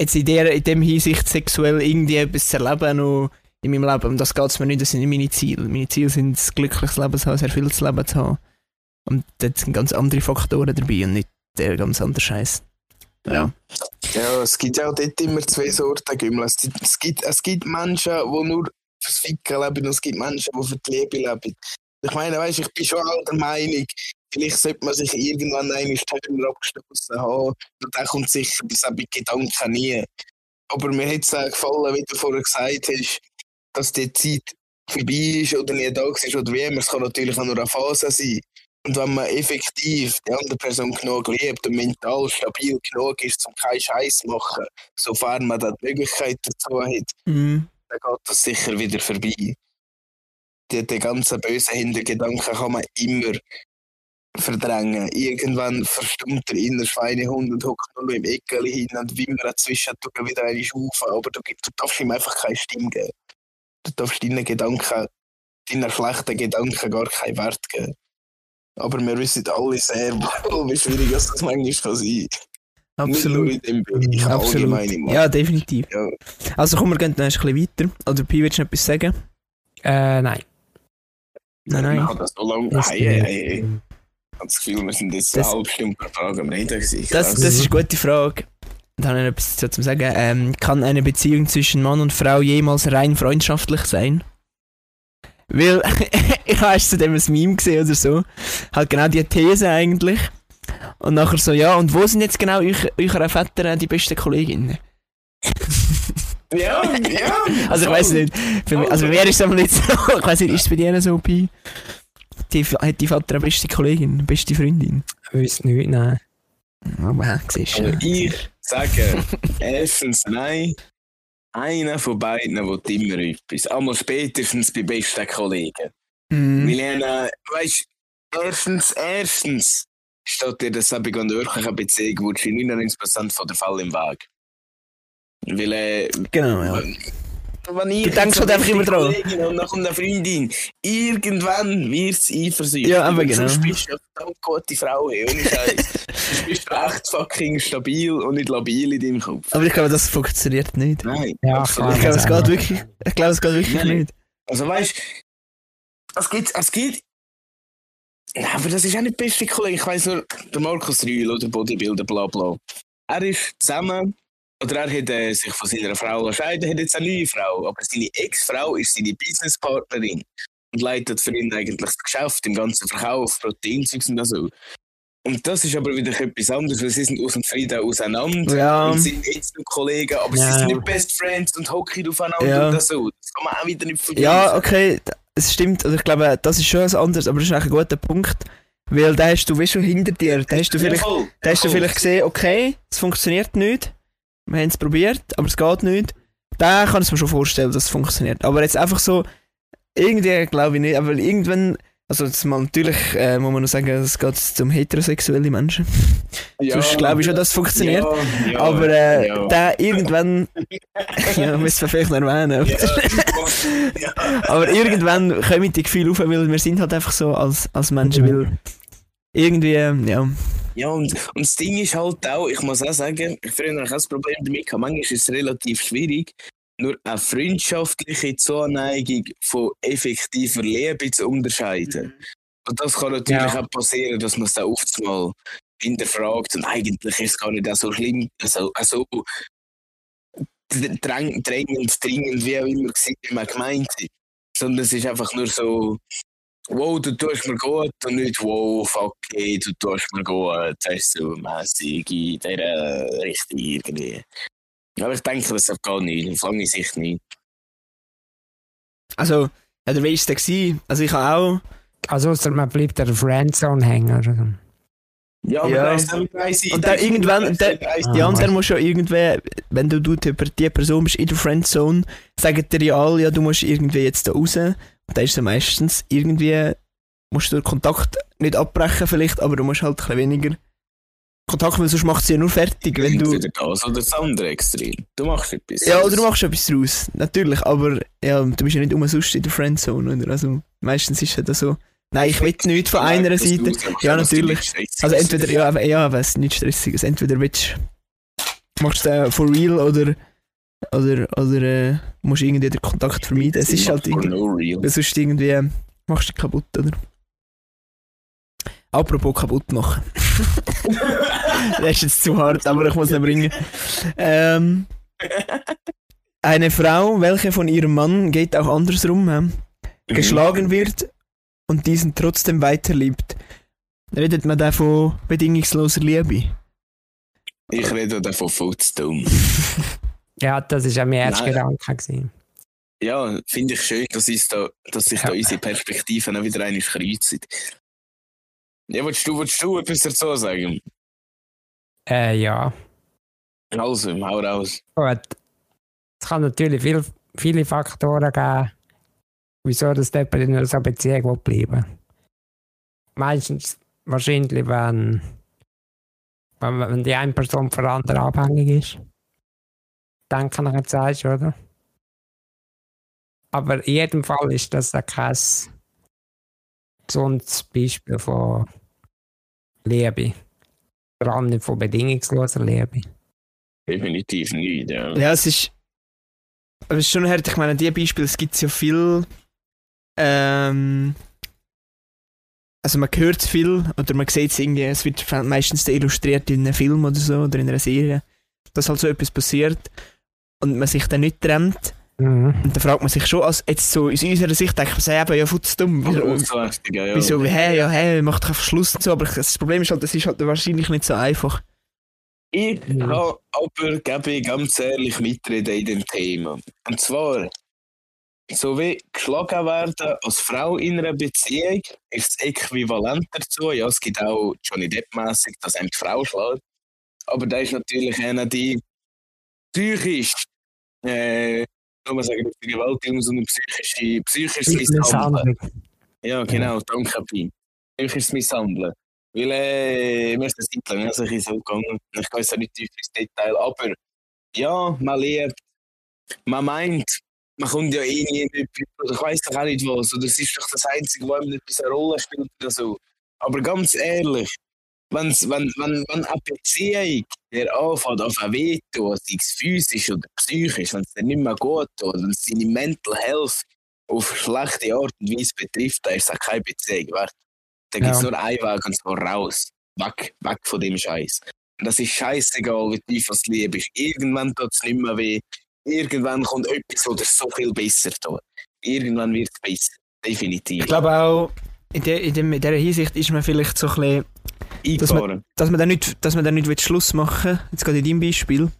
jetzt in, der, in dem Hinsicht sexuell irgendwie etwas zu erleben und in meinem Leben. Und das geht es mir nicht, das sind nicht meine Ziele. Meine Ziele sind, ein glückliches Leben zu haben, sehr viel zu Leben zu haben. Und dort sind ganz andere Faktoren dabei und nicht der ganz andere Scheiß. Ja. ja, es gibt ja auch dort immer zwei Sorten Gümmel. Es gibt, es gibt Menschen, die nur fürs Ficken leben und es gibt Menschen, die für die Liebe leben. Ich meine, weißt, ich bin schon auch der Meinung, vielleicht sollte man sich irgendwann einmal Töner abgestoßen haben. Und dann kommt sicher bis bei Gedanken nie. Aber mir hat es auch gefallen, wie du vorher gesagt hast, dass die Zeit vorbei ist oder nie da ist oder wie immer. Es kann natürlich auch nur eine Phase sein. Und wenn man effektiv die andere Person genug liebt und mental stabil genug ist, um keinen Scheiß zu machen, sofern man da die Möglichkeit dazu hat, Mhm. dann geht das sicher wieder vorbei. Die, die ganzen bösen Hintergedanken kann man immer verdrängen. Irgendwann verstummt der innere Schweinehund und hockt nur noch im Eckel hin und wimmert zwischendurch wieder eine Schufe. Aber du, du darfst ihm einfach keine Stimme geben. Du darfst deinen Gedanken, deinen schlechten Gedanken gar keinen Wert geben. Aber wir wissen alle sehr wohl, wie schwierig das manchmal kann sein Nicht nur Absolut. Bereich, Absolut. Ja, definitiv. Ja. Also komm, wir gehen dann ein bisschen weiter. Oder Pi, willst du noch etwas sagen? Äh, nein. Nein, nein. Ich habe das so lange. Ist Hey, hey, hey. Habe das Gefühl, wir sind jetzt Das- eine halbe Stunde per Tag am Reden gewesen. Das, das ist eine gute Frage. Da habe ich noch etwas dazu zu sagen. Ähm, kann eine Beziehung zwischen Mann und Frau jemals rein freundschaftlich sein? Weil, ich habe erst zu dem ein Meme gesehen oder so. Halt genau die These eigentlich. Und nachher so, ja, und wo sind jetzt genau euch, eure Väter äh, die besten Kolleginnen? Ja, ja. Also ich weiß nicht. Für mich, also bei mir ist es nicht so. Ich weiß nicht, ist es bei dir so, Pi? Die, hat die Vater eine beste Kollegin, eine beste Freundin? Ich weiß nicht, nein. Aber ja, siehst du. ich sage erstens nein. Einer von beiden will immer etwas. Einmal spätestens bei besten Kollegen. Mhm. Milena, weißt du, erstens, erstens steht dir das an der wirklichen Beziehung, wo 99% von der Fall im Weg. Weil, äh, Genau, ja. Wenn ich Du denkst halt einfach immer dran. Kollegin Und dann kommt eine Freundin. Irgendwann wird es eifersüchtig. Ja, aber Und genau. Sonst bist du eine verdammt gute Frau, ey, ohne Scheiß. Bist du echt fucking stabil und nicht labil in deinem Kopf. Aber ich glaube, das funktioniert nicht. Nein, Ja, absolut. Ich glaube, es geht wirklich. Ich glaube, es geht wirklich Nein. nicht. Also weißt du, es gibt, es gibt. Nein, aber das ist auch nicht der beste Kollege. Ich weiss nur, der Markus Rühl oder Bodybuilder, bla bla. Er ist zusammen, oder er hat äh, sich von seiner Frau gescheiden, hat jetzt eine neue Frau. Aber seine Ex-Frau ist seine Businesspartnerin und leitet für ihn eigentlich das Geschäft im ganzen Verkauf, Proteinzeugs und so. Und das ist aber wieder etwas anderes, weil sie sind aus dem Frieden auseinander. Ja. Und sind jetzt noch Kollegen, aber Ja. sie sind nicht Best Friends und hocken aufeinander Ja. oder so. Das kann man auch wieder nicht vergleichen. Ja, okay, es stimmt. Also ich glaube, das ist schon was anderes, aber das ist eigentlich ein guter Punkt. Weil da hast du wie schon hinter dir. Da hast du vielleicht, Ja, voll. da hast du Voll. vielleicht gesehen, okay, es funktioniert nicht. Wir haben es probiert, aber es geht nicht. Da kann ich mir schon vorstellen, dass es funktioniert. Aber jetzt einfach so, irgendwie glaube ich nicht. Aber irgendwann, also das mal natürlich äh, muss man noch sagen, es geht zum heterosexuellen Menschen. Ja, Sonst glaube ich schon, dass es funktioniert. Ja, ja, aber äh, ja. da irgendwann, ja, müssen wir vielleicht noch erwähnen. Aber irgendwann kommen die Gefühle auf, weil wir sind halt einfach so als, als Menschen, weil irgendwie, ähm, ja. Ja, und, und das Ding ist halt auch, ich muss auch sagen, früher habe ich auch das Problem damit gehabt, manchmal ist es relativ schwierig, nur eine freundschaftliche Zuneigung von effektiver Liebe zu unterscheiden. Und das kann natürlich Ja. auch passieren, dass man es dann oft mal hinterfragt und eigentlich ist es gar nicht auch so schlimm, also, also dräng, drängend, dringend, wie auch immer wie man gemeint hat. Sondern es ist einfach nur so, wow, du tust mir gut und nicht wow, fuck, hey, du tust mir gut. Das ist so mäßig in dieser Richtung irgendwie. Aber ich denke, das geht nicht, auf lange Sicht nicht. Also, ja, der ist der gewesen. Also ich habe auch, Also, ausser man bleibt der Friendzone hängen. Ja, Ja. da ist und dann irgendwann, der, Ah, die anderen weißt- musst ja irgendwer, wenn du, du über die Person bist in der Friendzone, sagen dir ja alle, ja, du musst irgendwie jetzt da raus. Dann ist es meistens irgendwie, musst du den Kontakt nicht abbrechen vielleicht, aber du musst halt ein bisschen weniger Kontakt, weil sonst macht sie ja nur fertig, wenn du... Entweder das oder das andere Extrem. Du machst etwas. Ja, oder du machst etwas draus, natürlich, aber ja, du bist ja nicht umsonst in der Friendzone, oder? Also meistens ist es ja so, nein, ich will nichts von einer Seite. Ja, natürlich. Also entweder, ja, ja, ist nicht stressiges. Entweder willst machst du es for real oder, oder, oder äh, musst irgendwie den Kontakt vermeiden. Es ist halt irgendwie, no sonst irgendwie äh, machst du dich kaputt, oder? Apropos kaputt machen. das ist jetzt zu hart, aber ich muss ihn bringen. Ähm, eine Frau, welche von ihrem Mann, geht auch andersrum, hä, geschlagen wird und diesen trotzdem weiterliebt. Redet man da von bedingungsloser Liebe? Ich rede davon Futzdumm. Ja, das war auch mein erster. Gedanke. Gewesen. Ja, finde ich schön, dass, uns da, dass sich da Ja. unsere Perspektiven auch wieder einmal kreuzen. Ja, willst du, willst du etwas dazu sagen? Äh, ja. Also, hau raus. Gut. Es kann natürlich viel, viele Faktoren geben, wieso das jemand in einer so Beziehung will bleiben Meistens wahrscheinlich, wenn, wenn, wenn die eine Person von der anderen abhängig ist. Denke ich, jetzt sagst, oder? Aber in jedem Fall ist das auch kein gesundes Beispiel von Liebe. Vor allem nicht von bedingungsloser Liebe. Definitiv nicht, ja. Ja, es ist. Aber es ist schon hart, ich meine, die Beispiele, es gibt ja viel. Ähm, also man hört es viel oder man sieht es irgendwie, es wird meistens illustriert in einem Film oder so oder in einer Serie, dass halt so etwas passiert und man sich dann nicht trennt. Mhm. Und dann fragt man sich schon, als jetzt so aus unserer Sicht denkt man sich eben, ja, futz dumm. Auslästig, ja. wieso hä, ja, hä, macht doch einfach Schluss und so. Aber das Problem ist halt, das ist halt wahrscheinlich nicht so einfach. Ich Mhm. habe aber, gebe ich ganz ehrlich, mitreden in dem Thema. Und zwar, so wie geschlagen werden als Frau in einer Beziehung, ist das Äquivalent dazu. Ja, es gibt auch Johnny Depp-mässig, dass einem die Frau schlägt. Aber da ist natürlich einer, die psychisch, äh, kann man sagen, nicht Vergewaltigung, sondern psychische, psychisches Misshandeln. Ja, genau, danke, Pim. Psychisches Misshandeln. Weil, äh, mir ist das Zeit lang also ein so gegangen. Ich gehe jetzt auch nicht tief ins Detail, aber ja, man lebt, man meint, man kommt ja eh nie in etwas, ich weiß doch auch nicht was, oder es ist doch das Einzige, wo einem etwas eine Rolle spielt oder so. Aber ganz ehrlich, wenn's, wenn, wenn, wenn eine Beziehung der anfängt auf ein Veto, sei es physisch oder psychisch, wenn es dir nicht mehr gut tut, wenn es deine Mental Health auf schlechte Art und Weise betrifft, dann ist es auch keine Beziehung wert. Da gibt es Ja. nur einen Weg und zwar raus. Weg, weg von dem Scheiß. Das ist scheißegal, wie tief das Liebe ist. Irgendwann tut es nicht mehr weh. Irgendwann kommt etwas, das dir so viel besser tut. Irgendwann wird es besser. Definitiv. Ich glaube auch, in, der, in, dem, in dieser Hinsicht ist man vielleicht so ein bisschen dass man- Eingefahren. dass man dann nicht, dass man dann nicht will Schluss machen will, jetzt gerade in deinem Beispiel,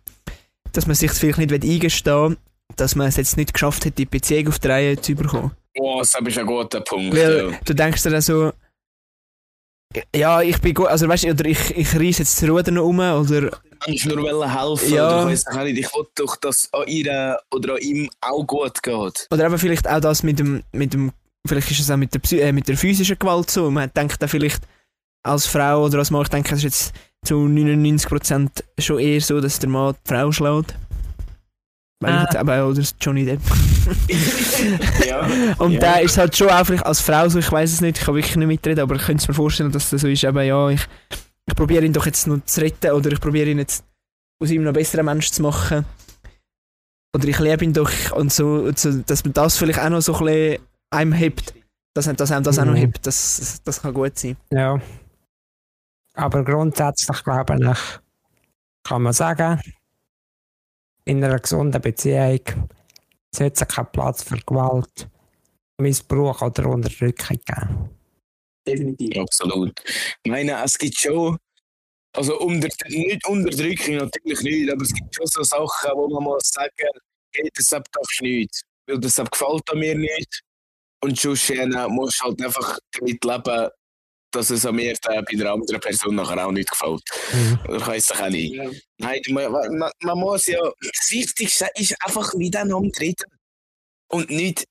dass man sich vielleicht nicht will eingestehen will, dass man es jetzt nicht geschafft hat, die Beziehung auf die Reihe zu bekommen. Oh, das ist ein guter Punkt. Weil ja. du denkst dir dann so, ja, ich bin gut, also weißt du, oder ich, ich reiss jetzt das Ruder noch um, oder, Ich nur wollen helfen. Ja. Oder ich weiss auch nicht. Ich wollte doch, dass an ihr oder an ihm auch gut geht. oder eben vielleicht auch das mit dem, mit dem, vielleicht ist es auch mit der, äh, mit der physischen Gewalt so, man denkt dann vielleicht als Frau oder als Mann, ich denke, es ist jetzt zu 99% schon eher so, dass der Mann die Frau schlägt. Weil ich Ah. eben, oder Johnny Depp. ja. Und Ja. da ist halt schon auch vielleicht als Frau so, ich weiß es nicht, ich kann wirklich nicht mitreden, aber ich könnte mir vorstellen, dass das so ist, eben, ja, ich, ich probiere ihn doch jetzt noch zu retten oder ich probiere ihn jetzt aus ihm noch besseren Mensch zu machen. Oder ich liebe ihn doch und so, und so dass man das vielleicht auch noch so ein bisschen einem hebt. Dass, dass einem das auch noch Mhm. hebt, das, das kann gut sein. Ja. Aber grundsätzlich glaube ich, kann man sagen, in einer gesunden Beziehung sollte es keinen Platz für Gewalt, Missbrauch oder Unterdrückung geben. Definitiv. Absolut. Ich meine, es gibt schon, also unter, nicht Unterdrückung natürlich nicht, aber es gibt schon so Sachen, wo man muss sagen, hey, das darfst du nicht, weil das gefällt an mir nicht. Und sonst äh, musst du halt einfach damit leben, dass es an mir äh, bei der anderen Person nachher auch nicht gefällt. Mhm. Oder ich weiß doch auch nicht. Nein, man, man, man muss ja, das Wichtigste ist einfach miteinander reden und nicht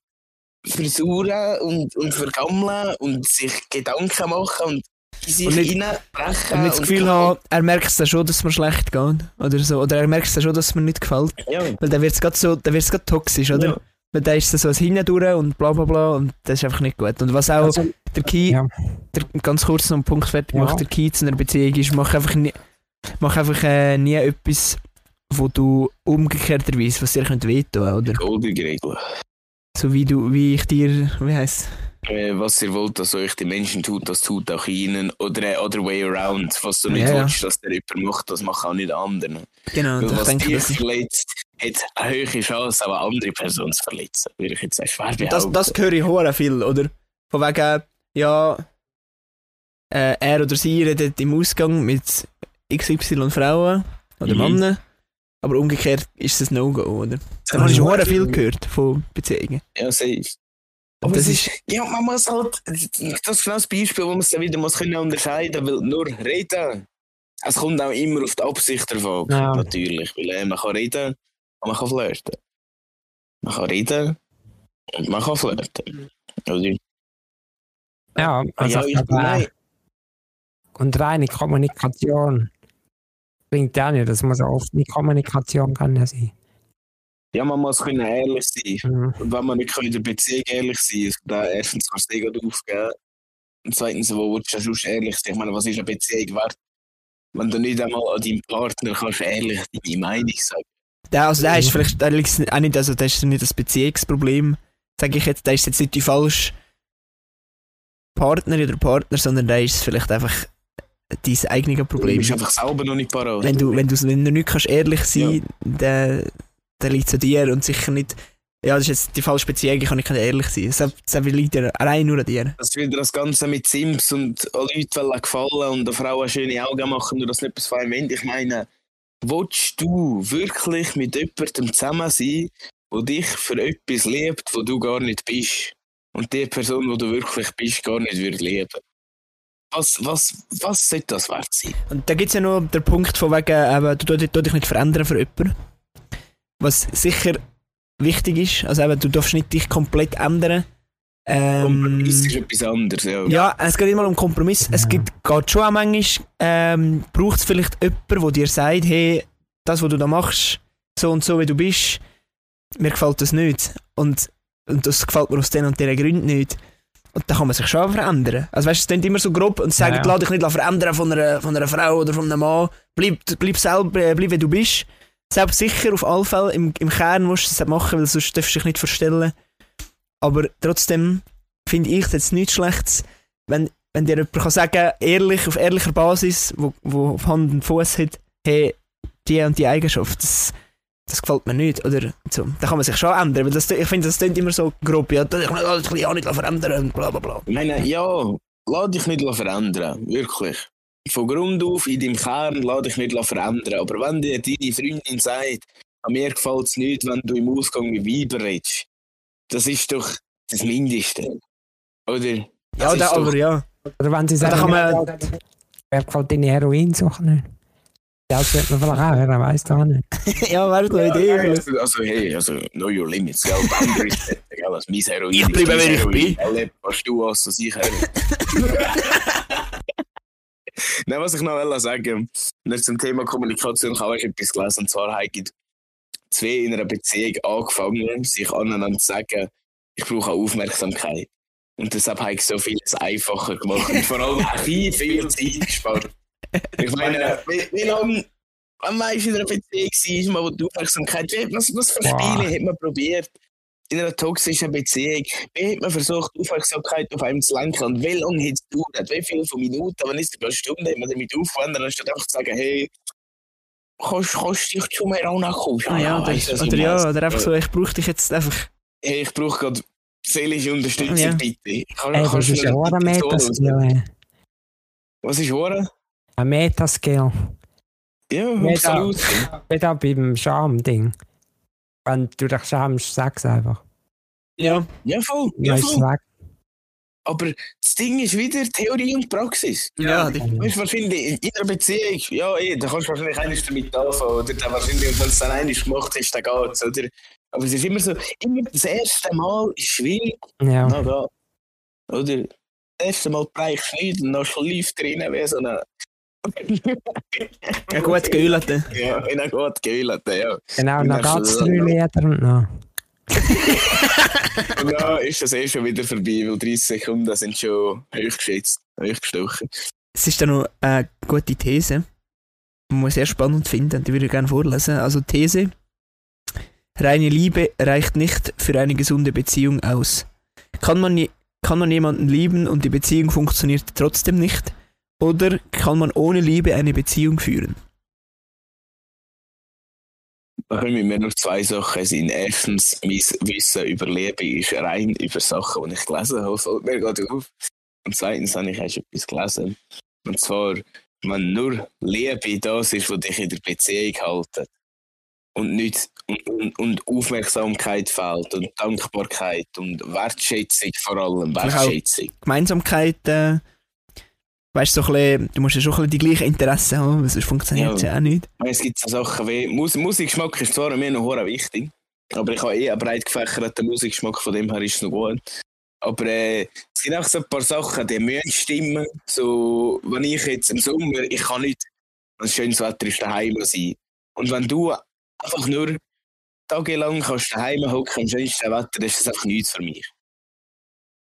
versuchen und, und vergammeln und sich Gedanken machen und in sich Und nicht- reinbrechen. Und nicht das Gefühl haben, er merkt es dann schon, dass mir schlecht geht. Oder so. Oder er merkt es dann schon, dass es mir nicht gefällt. Ja, Weil dann wird es gerade so, dann wird's grad toxisch, oder? Ja. Dann ist es so ein Hindurch und bla bla bla und das ist einfach nicht gut. Und was auch Also, der Key, ja. der, ganz kurz noch einen Punkt fertig Ja. macht, der Key zu einer Beziehung ist, mach einfach nie, mach einfach äh, nie etwas, wo du umgekehrterweise, was dir könnte wehtun, oder? goldige Regel. So wie du, wie ich dir, wie heisst was ihr wollt, dass euch die Menschen tut, das tut auch ihnen. Oder äh, other way around. Was du nicht Ja, willst, dass der jemand macht, das macht auch nicht der andere. Genau, Weil ich was denke, dich das, verletzt, hat eine höhere Chance, auch eine andere Person zu verletzen. Würde ich jetzt. Schwer das, behaupten. das höre ich hure viel, oder? Von wegen, ja, äh, er oder sie redet im Ausgang mit XY Frauen oder Mhm. Männern, aber umgekehrt ist es ein No-Go, oder? Das habe ich ja. viel gehört von Beziehungen. Ja, safe. Und Aber das es ist, ja, man muss halt, das ist genau das Beispiel, wo man es dann wieder muss können unterscheiden weil nur reden, es kommt auch immer auf die Absicht davon, Ja. natürlich, weil äh, man kann reden und man kann flirten. Man kann reden und man kann flirten. Oder? Ja, also ja, ich, glaube, und reine Kommunikation bringt ja nicht. Das muss eine offene Kommunikation kann ja sein. Ja, man muss können ehrlich sein. Mhm. Und wenn man nicht in der Beziehung ehrlich sein kann, also da erstens kannst du dir aufgeben und zweitens, wo willst du sonst ehrlich sein? Ich meine, was ist eine Beziehung wert? Wenn du nicht einmal an deinem Partner kannst ehrlich deine Meinung sagen. Der, also der ist vielleicht, der liegt's auch nicht, also das ist nicht das Beziehungsproblem, sage ich jetzt, der ist jetzt nicht die falsche Partnerin oder Partner, sondern der ist vielleicht einfach dein eigenes Du Problem. bist einfach selber noch nicht parat. Wenn du, wenn du, wenn du nicht kannst ehrlich sein dann, dann liegt an dir und sicher nicht, ja, das ist jetzt die falsche Beziehung, ich kann nicht ehrlich sein. Es es liegt dir allein nur an dir. Das wieder das Ganze mit Sims und an Leute wollen gefallen und der Frau schöne Augen machen, nur dass nicht etwas von einem Ende. Ich meine, willst du wirklich mit jemandem zusammen sein, der dich für etwas liebt, wo du gar nicht bist? Und die Person, wo du wirklich bist, gar nicht wird lieben? Was, was, was sollte das wert sein? Und da gibt es ja noch den Punkt von wegen, eben, du du- du dich nicht verändern für jemanden. Was sicher wichtig ist, also eben, du darfst nicht dich komplett ändern. Kompromiss ist Ähm, etwas anderes, ja. ja, es geht mal um Kompromiss. Es gibt, geht schon auch manchmal, ähm, braucht es vielleicht jemanden, der dir sagt, hey, das, was du da machst, so und so wie du bist, mir gefällt das nicht. Und, und das gefällt mir aus den und diesen Gründen nicht. Und da kann man sich schon verändern. Also weißt du, es klingt immer so grob und sagen, Ja, ja. lass dich nicht verändern von einer, von einer Frau oder von einem Mann. Bleib, bleib selber, äh, bleib wie du bist. Selbst sicher auf alle Fälle im, im Kern musst du es machen, weil sonst darfst du dich nicht verstellen. Aber trotzdem finde ich es jetzt nichts Schlechtes, wenn, wenn dir jemand kann sagen ehrlich, auf ehrlicher Basis, wo, wo auf Hand und Fuß hat, hey, die und die Eigenschaft, das, das gefällt mir nicht. Oder so. Da kann man sich schon ändern. Weil das, ich finde, das klingt immer so grob. Ja, ich kann mich auch nicht verändern und bla bla bla. Ich meine, ja, lass dich nicht verändern, wirklich. Von Grund auf, in deinem Kern, lass dich nicht verändern. Aber wenn dir deine Freundin sagt, an mir gefällt es nicht, wenn du im Ausgang mit Weiber redest, das ist doch das Mindeste. Oder? Ja, Das ist da, doch- aber ja. Oder wenn sie Da sagen, man- wer gefällt- deine Heroinsuche nicht? Ja, das wird man vielleicht auch hören, weiss du auch nicht. ja, wäre eine Idee. Ja, also, also, hey, also, know your limits, gell? Boundaries setzen, gell? Also, mein Heroin Ich ist bleibe, wer ich bin. gell? Was du hast, was ich Heroin. Nein, was ich noch will sagen nicht zum Thema Kommunikation, ich habe ich etwas gelesen, und zwar haben zwei in einer Beziehung angefangen, sich aneinander zu sagen, ich brauche Aufmerksamkeit. Und deshalb habe ich so vieles einfacher gemacht und vor allem auch viel, viel Zeit gespart. Ich meine, wie, wie lange am meisten in einer Beziehung war, wo die Aufmerksamkeit, was, was für Wow. Spiele hat man probiert? In einer toxischen Beziehung, wie hat man versucht, Aufmerksamkeit auf einem zu lenken und wie lange hat es gedauert? Wie viele von Minuten, wenn es über Stunden hat man damit aufgewendet, anstatt einfach zu sagen, hey, kannst kannst du dich zu mir auch nachkommen? Ah, ja, oder, weißt oder, ja, oder einfach so, ich brauche dich jetzt einfach. Hey, ich brauche gerade seelische Unterstützung, Ja. bitte. Kann, Ey, das kannst du ist mir ja auch ein? Metaskill. Was ist Hure? Ein Metaskill. Ja, absolut. Da beim Scham-Ding. Wenn du dich schämst, sag's einfach. Ja. Ja, voll. Ja, Ja, voll. weg. Aber das Ding ist wieder Theorie und Praxis. Ja, die, Weißt wahrscheinlich in jeder Beziehung, ja, eh, da kannst du wahrscheinlich eines damit anfangen, oder dann wahrscheinlich, wenn es dann eines gemacht ist, dann geht's, oder? Aber es ist immer so, immer das erste Mal ist schwierig, Ja. na da. Oder? Das erste Mal nicht und dann schläft drinnen wie so eine. Ja, gut geölt. Ja, in einer gut geölten, ja. Genau, geht's so- drei Lieder und noch. Und dann ist das eh schon wieder vorbei, weil 30 Sekunden sind schon hochgeschätzt, hochgestochen. Es ist dann noch eine gute These, die man sehr spannend finden, die würde ich gerne vorlesen. Also These, reine Liebe reicht nicht für eine gesunde Beziehung aus. Kann man, kann man jemanden lieben und die Beziehung funktioniert trotzdem nicht? Oder kann man ohne Liebe eine Beziehung führen? Da können mir nur zwei Sachen sein. Erstens, mein Wissen über Liebe ist rein über Sachen, die ich gelesen habe, fällt mir gerade auf. Und zweitens habe ich erst etwas gelesen. Und zwar, wenn nur Liebe das ist, was dich in der Beziehung hält und nicht und, und, und Aufmerksamkeit fehlt und Dankbarkeit und Wertschätzung vor allem, Wertschätzung. Gemeinsamkeit, äh, weißt du, so bisschen, du musst ja schon ein bisschen die gleichen Interessen haben, sonst funktioniert es ja. ja auch nicht. Es gibt so Sachen wie, Mus Musikgeschmack ist zwar mir noch hure wichtig, aber ich habe eh einen breit gefächerten Musikgeschmack, von dem her ist es noch gut. Aber äh, es gibt auch so ein paar Sachen, die müssen stimmen. So, wenn ich jetzt im Sommer, ich kann nicht, wenn es schönes Wetter ist, daheim sein. Und wenn du einfach nur tagelang kannst daheim hocken im schönsten Wetter, ist das einfach nichts für mich.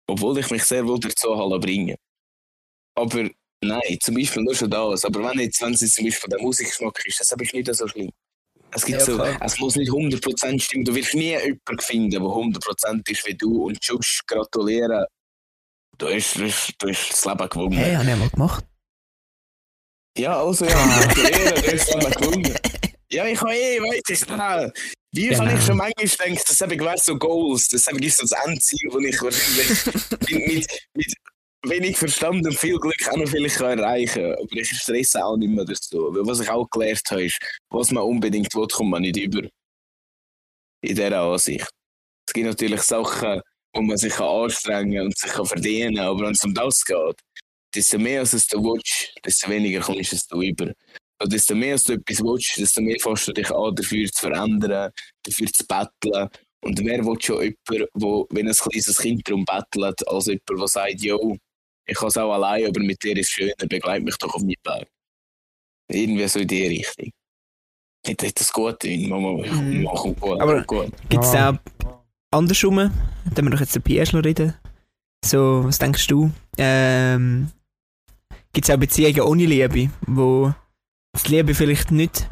Obwohl ich mich sehr wohl dazu halle bringen. Aber nein, zum Beispiel nur schon das. Aber wenn jetzt, wenn es zum Beispiel der Musikgeschmack ist, das ist nicht so schlimm. Es, gibt ja, so, es muss nicht 100% stimmen. Du wirst nie jemanden finden, der 100% ist wie du und just gratulieren. Du hast, du, hast, du hast das Leben gewonnen. Hey, habe ich mal gemacht. Ja, also ja, gratulieren, du hast das Leben gewonnen. Ja, ich habe eh, weißt du, genau. Wie genau. habe ich schon manchmal gedacht, das habe ich so Goals, das habe ich so das Endziel, wo ich wahrscheinlich mit, mit, wenig Verstand und viel Glück auch noch vielleicht erreichen kann. Aber ich stresse auch nicht mehr dazu. Weil was ich auch gelernt habe, ist, was man unbedingt will, kommt man nicht über. In dieser Ansicht. Es gibt natürlich Sachen, wo man sich anstrengen und sich verdienen kann, aber wenn es um das geht, desto mehr als es du willst, desto weniger kommst es du über. Und desto mehr als du etwas willst, desto mehr fährst du dich an, dafür zu verändern, dafür zu betteln. Und wer will schon jemanden, wo, wenn ein kleines Kind darum bettelt, als jemand, der sagt, yo, ich kann es auch allein, aber mit dir ist es schöner, begleite mich doch auf meinen Berg. Irgendwie so in die Richtung. Nicht, dass das gut ist, Mama, mhm. machen gut. Aber gibt es auch andersrum, da wir doch jetzt den Pierre reden, so, was denkst du? Ähm, gibt es auch Beziehungen ohne Liebe, wo die Liebe vielleicht nicht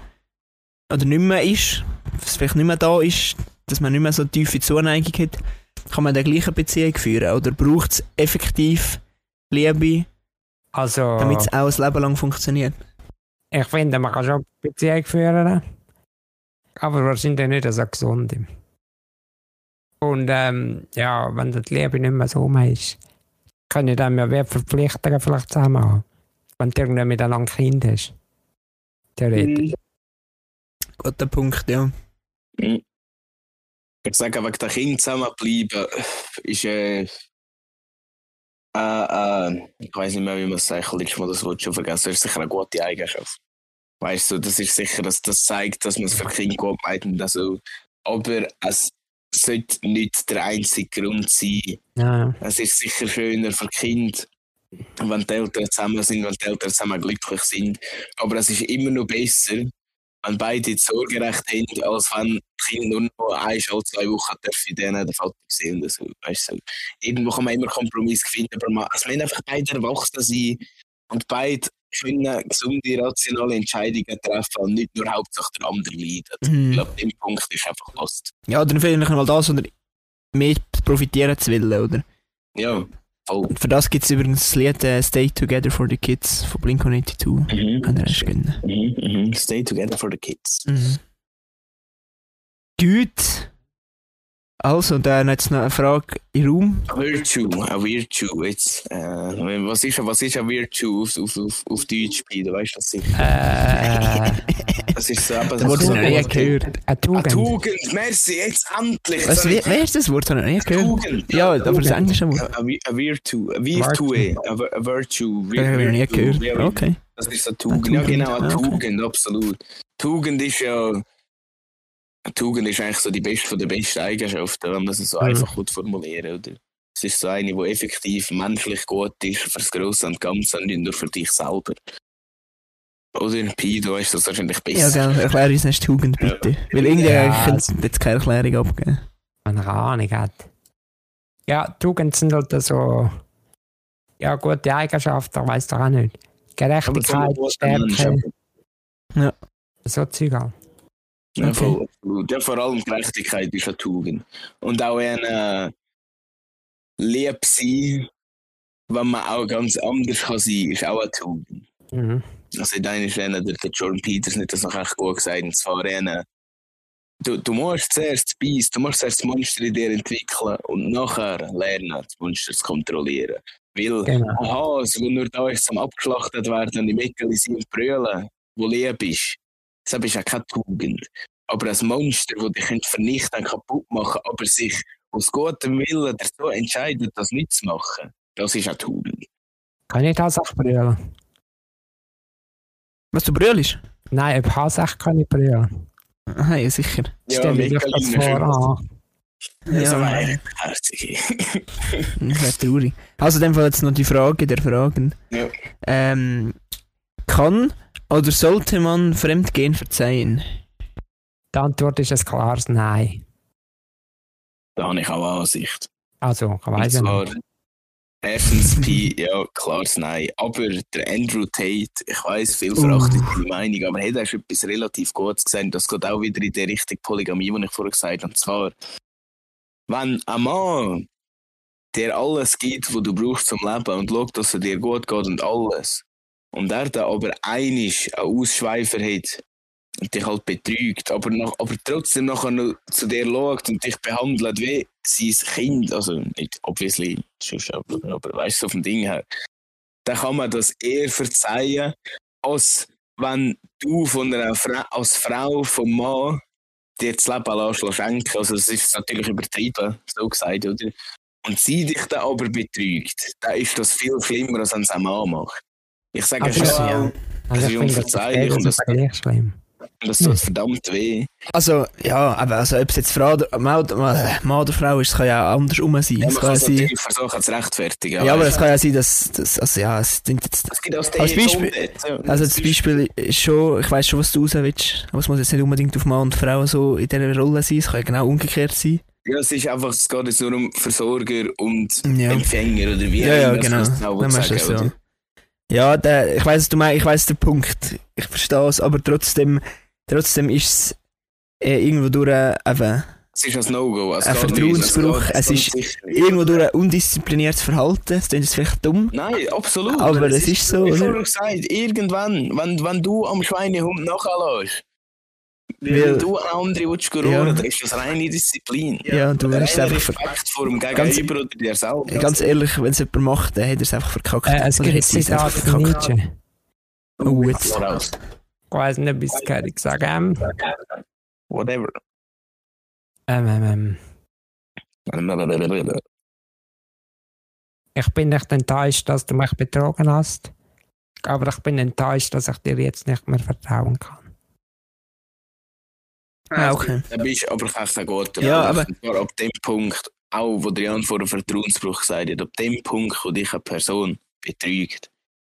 oder nicht mehr ist, was vielleicht nicht mehr da ist, dass man nicht mehr so tiefe Zuneigung hat, kann man die gleiche Beziehung führen? Oder braucht es effektiv Liebe, also, damit es auch ein Leben lang funktioniert? Ich finde, man kann schon eine Beziehung führen, aber wahrscheinlich nicht so gesund. Und ähm, ja, wenn die Liebe nicht mehr so mehr ist, kann ich dann mehr Verpflichtungen vielleicht zusammen haben. Wenn du irgendwie miteinander Kind hast. Theoretisch. Mhm. Guter Punkt, ja. Mhm. Ich sage, wegen der Kind zusammenbleiben ist äh, äh, äh, ich weiß nicht mehr, wie man es sagt, letztes Mal das Wort schon vergessen, das ist sicher eine gute Eigenschaft. Weißt du, das ist sicher, dass das zeigt, dass man es für Kinder gut meint und so. Aber es sollte nicht der einzige Grund sein. Ja. Es ist sicher schöner für Kind, wenn die Eltern zusammen sind, wenn die Eltern zusammen glücklich sind. Aber es ist immer noch besser, wenn beide Sorgerecht haben, als wenn Kinder nur noch ein oder zwei Wochen dürfen denen der Vater sehen. Also, weißt du, irgendwo kann man immer Kompromisse finden, aber man, es müssen einfach beide erwachsen sein und beide können gesunde, rationale Entscheidungen treffen und nicht nur hauptsächlich der andere leiden. Mhm. Ich glaube, dem Punkt ist einfach Last. Ja, dann vielleicht mal das, oder mehr profitieren zu wollen, oder? Ja. Oh. Für das gibt es übrigens das Lied äh, Stay Together for the Kids von Blink-182. Mhm. Kann ihr erst mhm, mhm. Stay Together for the Kids. Mhm. Gut. Also, dann jetzt noch eine Frage im Raum. Virtue, a Virtue. Jetzt, äh, was, ist, was ist ein Virtue auf, auf, auf, auf Deutsch, Peter? Weißt du das? Äh. Das ist so etwas. Habe ich nie gehört. Eine Tugend. Eine Tugend, merci, jetzt endlich. Was, wie, wer ist das Wort? Habe ich nie gehört. Tugend. Ja, aber das englische Wort. A Virtue, a Virtue, a Virtue. Das habe ich nie gehört. Okay. Das ist eine Tugend. Ja, genau, eine Tugend, absolut. Tugend ist ja. Tugend ist eigentlich so die beste von den besten Eigenschaften, wenn man es so mhm. einfach gut formulieren oder? Es ist so eine, die effektiv menschlich gut ist für das Grosse und Ganze und nicht nur für dich selber. Oder Pi, du weißt das wahrscheinlich besser. Ja, genau. Erklär uns eine Tugend, bitte. Ja. Weil irgendwie ja, könnte jetzt keine Erklärung abgeben. Wenn er Ahnung hat. Ja, Tugend sind halt so. Ja, gute Eigenschaften, weiß doch auch nicht. Gerechtigkeit, Stärke. Ja. So Zeug halt. Ja, okay. voll, ja, vor allem Gerechtigkeit ist eine Tugend. Und auch eine, lieb sein, wenn man auch ganz anders kann sein, ist auch ein Tugend. Mhm. Also in deiner Rennen, der, Jordan Peters nicht das noch echt gut gesagt, und zwar Rennen. Du, du musst zuerst das Beast, du musst zuerst das Monster in dir entwickeln und nachher lernen, das Monster zu kontrollieren. Weil Genau. ein Hase, der nur da ist, zum abgeschlachtet werden und im Eckeli sind und brüllen, wo lieb ist, das ist ja keine Tugend. Aber ein Monster, das dich könnte vernichten und kaputt machen, aber sich aus gutem Willen dazu entscheidet, das nicht zu machen, das ist eine Tugend. Kann ich Tatsache brüllen? Was du brüllst? Nein, ob Hasech kann ich brüllen. Aha, ja, sicher. Stell dir das vor. Ah. Ja, so Ja. wäre herzig. Das wäre traurig. Also, in dem Fall jetzt noch die Frage der Fragen. Ja. Ähm, kann oder sollte man Fremdgehen verzeihen? Die Antwort ist ein klares Nein. Da habe ich auch Ansicht. Also, ich weiß nicht. erstens ja, klares Nein. Aber der Andrew Tate, ich weiß, viel verachtet Uh. seine Meinung, aber er hat schon etwas relativ Gutes gesagt. Das geht auch wieder in die Richtung Polygamie, die ich vorher gesagt habe. Und zwar, wenn ein Mann dir alles gibt, was du brauchst zum Leben und schaut, dass es dir gut geht und alles, und er dann aber einig einen Ausschweifer hat und dich halt betrügt, aber, noch, aber trotzdem nachher noch zu dir schaut und dich behandelt wie sein Kind, also nicht obviously, aber, aber weißt du, so vom Ding her, dann kann man das eher verzeihen, als wenn du von einer Fra als Frau vom Mann dir das Leben lässt, schenken. Also, es ist natürlich übertrieben, so gesagt, oder? Und sie dich dann aber betrügt, dann ist das viel schlimmer, als wenn es ein Mann macht. Ich sage schon, das- ja. Also, ist ich finde das unverzeihlich und das- gleich schlimm. das tut verdammt weh. Also, ja, aber also, ob es jetzt Frau oder, Mann, oder, Mann oder Frau ist, es kann ja auch andersrum sein. Ja, es man kann kann ja es sein, versuchen zu rechtfertigen. ja, aber es kann ja sein, dass, dass also, ja, es klingt jetzt, es gibt auch Als Beispiel- ja. also das Beispiel ist schon, ich weiß schon, was du raus willst, aber es muss jetzt nicht unbedingt auf Mann und Frau so in dieser Rolle sein, es kann ja genau umgekehrt sein. Ja, es ist einfach, es geht jetzt nur um Versorger und Ja. Empfänger oder wie Ja, ja, auch immer genau. das genau Dann machst du sagen, das so. Ja, der, ich weiß, du meinst, ich weiß den Punkt. Ich verstehe es, aber trotzdem, trotzdem ist es äh, irgendwo durch äh, eben, Es ist ein No-Go. Ein Vertrauensbruch, es ist irgendwo durch ein undiszipliniertes Verhalten. Das klingt vielleicht dumm. Nein, absolut. Aber es ist so, Wie oder? vorher gesagt, irgendwann, wenn, wenn du am Schweinehund nachlässt, weil Weil- du andere willst rohren, Ja. ist das reine Disziplin. Ja, du es Reiner einfach ver Respekt vor dem Gegenüber oder dir selber. Ganz ehrlich, wenn es jemand macht, dann hat er es einfach verkackt. Äh, es gibt ein es Zitat von Nietzsche. Oh, jetzt. Voraus. Ich weiß nicht, bis ich gesagt ähm, Whatever. ähm, ähm, ähm, Ich bin nicht enttäuscht, dass du mich betrogen hast. Aber ich bin enttäuscht, dass ich dir jetzt nicht mehr vertrauen kann. Ah, okay. Da bist du aber echt ein guter. Ja, aber- ab dem Punkt, auch wo der Jan vor einem Vertrauensbruch gesagt hat, ab dem Punkt, wo dich eine Person betrügt,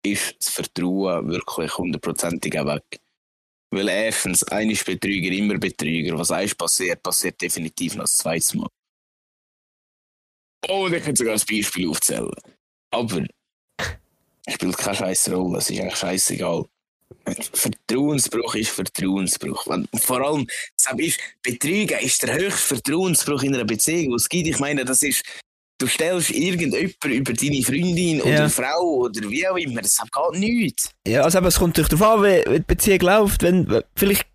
ist das Vertrauen wirklich hundertprozentig weg. Weil erstens, ein ist Betrüger, immer Betrüger. Was eins passiert, passiert definitiv noch das zweite Mal. Oh, ich könnte sogar ein Beispiel aufzählen. Aber es spielt keine scheiß Rolle, es ist eigentlich scheißegal. Vertrauensbruch ist Vertrauensbruch. Vor allem, ist, Betrügen ist der höchste Vertrauensbruch in einer Beziehung, was es gibt. Ich meine, das ist, du stellst irgendjemand über deine Freundin oder Ja. Frau oder wie auch immer, das geht nichts. Ja, also aber es kommt natürlich darauf an, wie, die Beziehung läuft. Wenn, vielleicht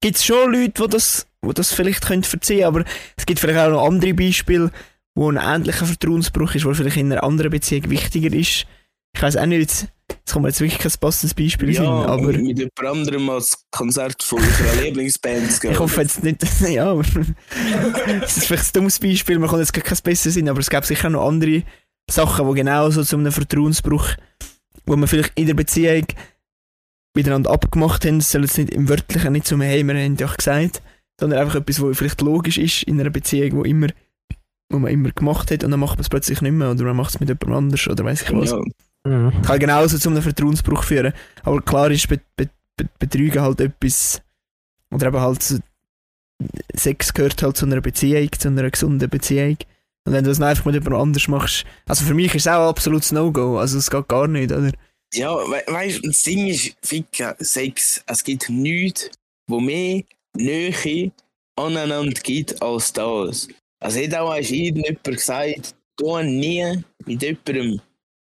gibt es schon Leute, die das, die das vielleicht können verziehen aber es gibt vielleicht auch noch andere Beispiele, wo ein ähnlicher Vertrauensbruch ist, wo vielleicht in einer anderen Beziehung wichtiger ist. Ich weiß auch nicht, es kommt mir jetzt wirklich kein passendes Beispiel Ja, sein, aber mit jemand anderem als Konzert von unserer Lieblingsband ich hoffe jetzt nicht, ja, aber das ist vielleicht ein dummes Beispiel, man kann jetzt gar kein besseres sein, aber es gäbe sicher noch andere Sachen, die genauso zu einem Vertrauensbruch, wo man vielleicht in der Beziehung miteinander abgemacht haben, soll jetzt nicht im Wörtlichen nicht so, hey, wir haben ja gesagt, sondern einfach etwas, wo vielleicht logisch ist in einer Beziehung, wo immer wo man immer gemacht hat und dann macht man es plötzlich nicht mehr oder man macht es mit jemand anders oder weiß ich was. Ja, Mhm. Kann genauso zu einem Vertrauensbruch führen. Aber klar ist Be Be Be Betrügen halt etwas, oder eben halt so, Sex gehört halt zu einer Beziehung, zu einer gesunden Beziehung. Und wenn du das einfach mit jemand anders machst, also für mich ist es auch ein absolutes No-Go, also es geht gar nicht, oder? Ja, we weißt du, das Ding ist, Ficken, Sex, es gibt nichts, wo mehr Nähe aneinander gibt als das. Also hat auch irgendjemand gesagt, tu nie mit jemandem,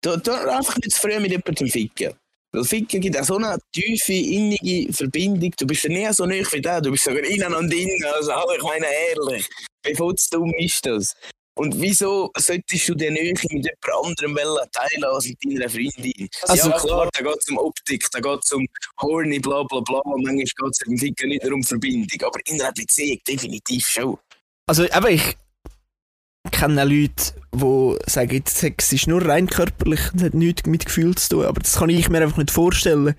tu, tu einfach nicht zu früh mit jemandem ficken. Weil Ficken gibt auch so eine tiefe, innige Verbindung. Du bist ja nie so nah wie der. Du bist sogar innen und innen. Also, ich meine ehrlich. Wie dumm ist das? Und wieso solltest du die Nähe mit jemand anderem teilen als mit deiner Freundin? Also- ja, klar, da geht es um Optik, da geht es um Horny, bla bla bla. Manchmal geht es im Ficken nicht um Verbindung. Aber in einer Beziehung definitiv schon. Also, aber ich kenne Leute, die sagen, Sex ist nur rein körperlich und hat nichts mit Gefühl zu tun. Aber das kann ich mir einfach nicht vorstellen.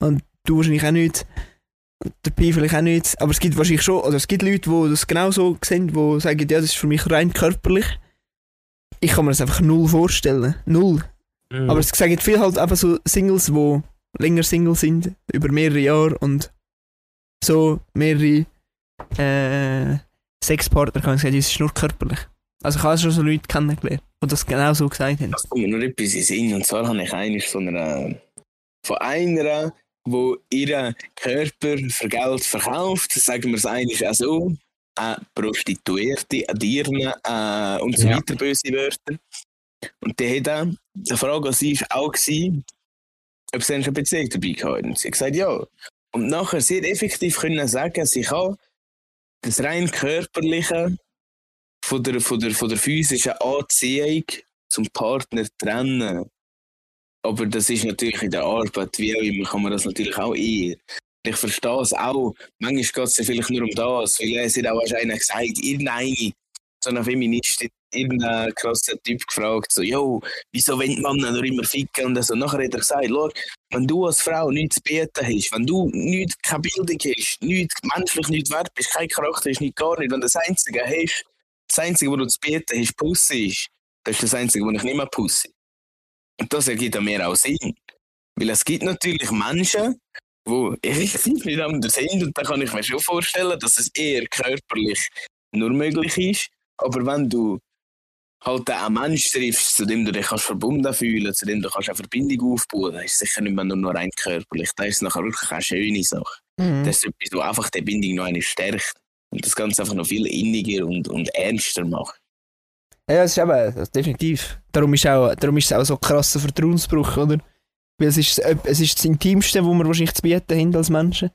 Und du wahrscheinlich auch nicht. Und der Pi vielleicht auch nicht. Aber es gibt wahrscheinlich schon, also es gibt Leute, die das genauso sehen, die sagen, ja, das ist für mich rein körperlich. Ich kann mir das einfach null vorstellen. Null. Mhm. Aber es sagen viel halt einfach so Singles, die länger Single sind, über mehrere Jahre und so mehrere äh, Sexpartner kann ich sagen, das ist nur körperlich. Also ich habe schon so Leute kennengelernt, die das genau so gesagt haben. Das kommt mir nur etwas in den Sinn. Und zwar habe ich eines von einer, von einer, wo ihren Körper für Geld verkauft, sagen wir es eigentlich auch so, eine Prostituierte, eine Dirne äh, und so Ja. weiter, böse Wörter. Und die hat auch, die Frage an sie war auch, gewesen, ob sie eine Beziehung dabei hatten. Und sie hat gesagt, ja. Und nachher, sie hat effektiv können sagen, sie kann das rein körperliche von der, von der, von der physischen Anziehung zum Partner trennen. Aber das ist natürlich in der Arbeit, wie auch immer, kann man das natürlich auch eher. Ich verstehe es auch. Manchmal geht es ja vielleicht nur um das, weil es hat auch einer gesagt, irgendeine, so eine Feministin, irgendein krasser Typ gefragt, so, yo, wieso wollen Männer nur immer ficken? Und so. nachher hat er gesagt, schau, wenn du als Frau nichts zu bieten hast, wenn du nicht, keine Bildung hast, nicht, menschlich nicht wert bist, kein Charakter hast, nicht gar nicht, wenn du das Einzige hast, das Einzige, was du zu bieten hast, Pussy ist, das ist das Einzige, was ich nicht mehr Pussy. Und das ergibt an mir auch Sinn. Weil es gibt natürlich Menschen, die effektiv nicht anders sind und da kann ich mir schon vorstellen, dass es eher körperlich nur möglich ist. Aber wenn du halt einen Mensch triffst, zu dem du dich kannst verbunden fühlen zu dem du kannst eine Verbindung aufbauen dann ist es sicher nicht mehr nur, nur rein körperlich. Da ist nachher wirklich eine schöne Sache. Mhm. Das ist etwas, was einfach die Bindung noch eine stärkt und das Ganze einfach noch viel inniger und, und ernster macht. Ja, das ist eben, das definitiv. Darum ist, auch, darum ist es auch so ein krasser Vertrauensbruch, oder? Weil es ist, es ist das Intimste, wo wir wahrscheinlich zu bieten haben als Menschen.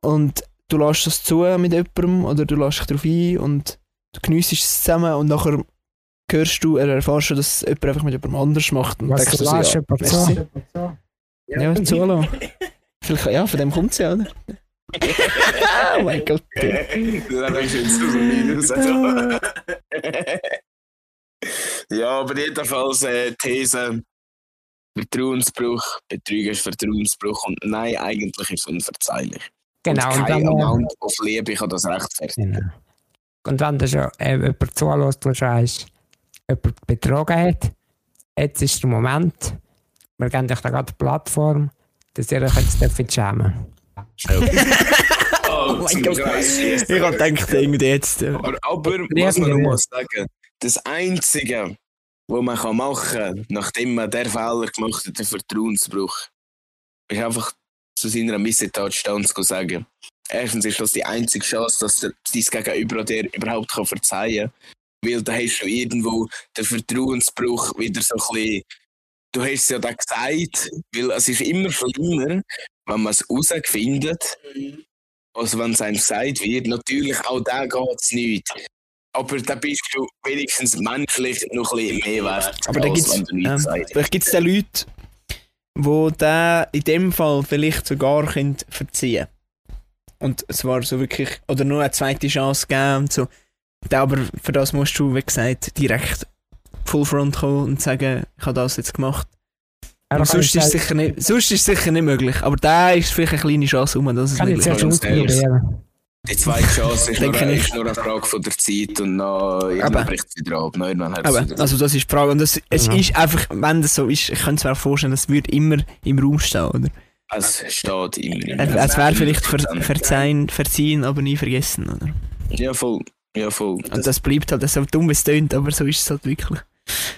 Und du lässt das zu mit jemandem oder du lässt dich darauf ein und du geniessest es zusammen und nachher hörst du oder erfährst du, dass jemand einfach mit jemandem anders macht. Und Was denkst du so, lässt, ja, zu. Ja, zulassen. Vielleicht, ja, von dem kommt es ja, oder? Oh mein Gott. ja, aber jedenfalls äh, These, Vertrauensbruch, Betrügen ist Vertrauensbruch und nein, eigentlich ist es unverzeihlich. Genau, und und kein äh, Amount auf Liebe kann das rechtfertigen. Genau. Und wenn du schon äh, jemand zulässt, der weiss, jemand betrogen hat, jetzt ist der Moment, wir geben euch da gerade eine Plattform, dass ihr euch jetzt dürft schämen Oh, mein zum Gott. Ich hab gedacht, irgendwie jetzt. Aber, aber was man muss sagen, das Einzige, was man kann machen kann, nachdem man der Fehler gemacht hat, den Vertrauensbruch, ist einfach zu seiner Missetat stehen zu sagen. Erstens ist das die einzige Chance, dass der, dein Gegenüber dir überhaupt kann verzeihen kann. Weil da hast du irgendwo den Vertrauensbruch wieder so ein bisschen. Du hast es ja da gesagt, weil es ist immer schlimmer, wenn man es herausfindet, als wenn es einem gesagt wird. Natürlich, auch da geht es nicht. Aber da bist du wenigstens menschlich noch ein bisschen mehr wert, Aber da gibt's, ähm, vielleicht gibt es da Leute, wo der in dem Fall vielleicht sogar können verziehen Und es war so wirklich, oder nur eine zweite Chance geben und so. Da aber für das musst du, wie gesagt, direkt Full Front kommen und sagen, ich habe das jetzt gemacht. Aber sonst, ist es sicher nicht, sonst ist es sicher nicht möglich. Aber da ist vielleicht eine kleine Chance um, dass es kann ich möglich ist. Die zweite Chance ist, nur, Denke ich. ist nur eine Frage von der Zeit und dann irgendwann bricht es wieder ab. Nein, irgendwann hat es Aber, wieder also das ist die Frage. Und das, es Ja. ist einfach, wenn das so ist, ich könnte es mir auch vorstellen, es würde immer im Raum stehen, oder? Es steht immer. im- Es, es wäre vielleicht ver, 100%. verzeihen, verziehen, aber nie vergessen, oder? Ja, voll. Ja, voll. Und das bleibt halt so dumm, wie es tönt, aber so ist es halt wirklich.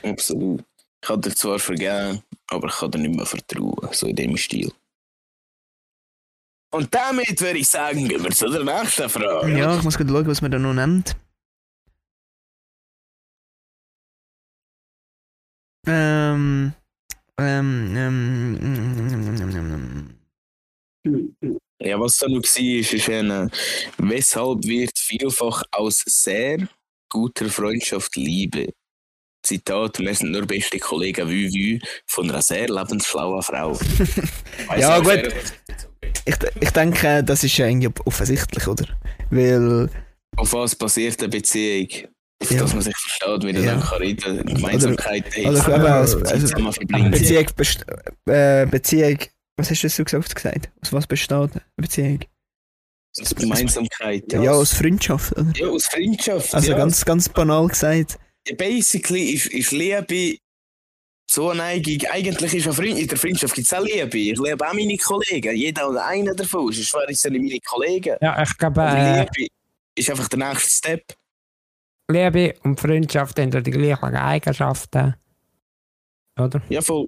Absolut. Ich kann dir zwar vergeben, aber ich kann dir nicht mehr vertrauen. So in dem Stil. Und damit würde ich sagen, gehen wir zu der nächsten Frage. Ja, ich muss gerade schauen, was man da noch nennt. Ähm. Ähm. ähm, ähm, ähm, ähm, Ja, was da noch war, ist, ist eine, weshalb wird vielfach aus sehr guter Freundschaft Liebe? Zitat, wir sind nur beste Kollegen wie wie von einer sehr lebensschlauen Frau. Ja, gut. Ich, ich denke, das ist ja irgendwie offensichtlich, oder? Weil. Auf was basiert eine Beziehung? Auf Ja. dass man sich versteht, wie Ja. man kann reden Gemeinsamkeiten Oder hat, eben, also, also. Beziehung, äh, Beziehung. Was hast du so gesagt? gesagt? Aus was besteht eine Beziehung? Aus Gemeinsamkeit. Ja, aus Freundschaft, oder? ja, aus Freundschaft. Also ja. ganz, ganz banal gesagt. Basically ist, ist Liebe so eine Neigung. Eigentlich ist eine Freund in der Freundschaft gibt es auch Liebe. Ich liebe auch meine Kollegen. Jeder oder einer davon. Wären es ja nicht meine Kollegen. Ja, ich glaube, äh, Liebe ist einfach der nächste Step. Liebe und Freundschaft haben die gleichen Eigenschaften. Oder? Ja, voll.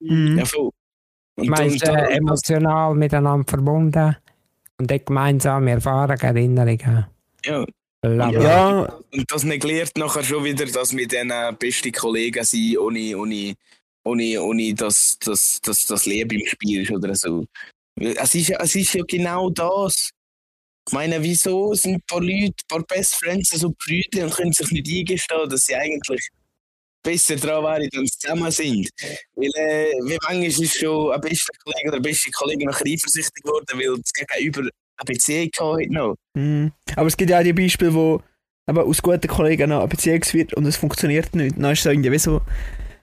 Mhm. Ja, voll. Und Man ist und- äh, emotional miteinander verbunden und hat gemeinsame Erfahrungen, Erinnerungen. ja. Bla. Ja, Und das negiert nachher schon wieder, dass wir dann äh, beste Kollegen sind, ohne, ohne, ohne, ohne dass, dass, dass das Leben im Spiel ist oder so. Es ist, ja- es ist ja genau das. Ich meine, wieso sind ein paar Leute, ein paar Best Friends so Brüder und können sich nicht eingestehen, dass sie eigentlich besser dran wären, wenn sie zusammen sind. Weil, äh, wie manchmal ist schon ein bester Kollege oder eine beste Kollegin nachher eifersüchtig geworden, weil das Gegenüber Beziehung hat noch. Mhm. Aber es gibt ja auch die Beispiele, wo eben aus guten Kollegen eine Beziehung wird und es funktioniert nicht. Dann ist es irgendwie wie so.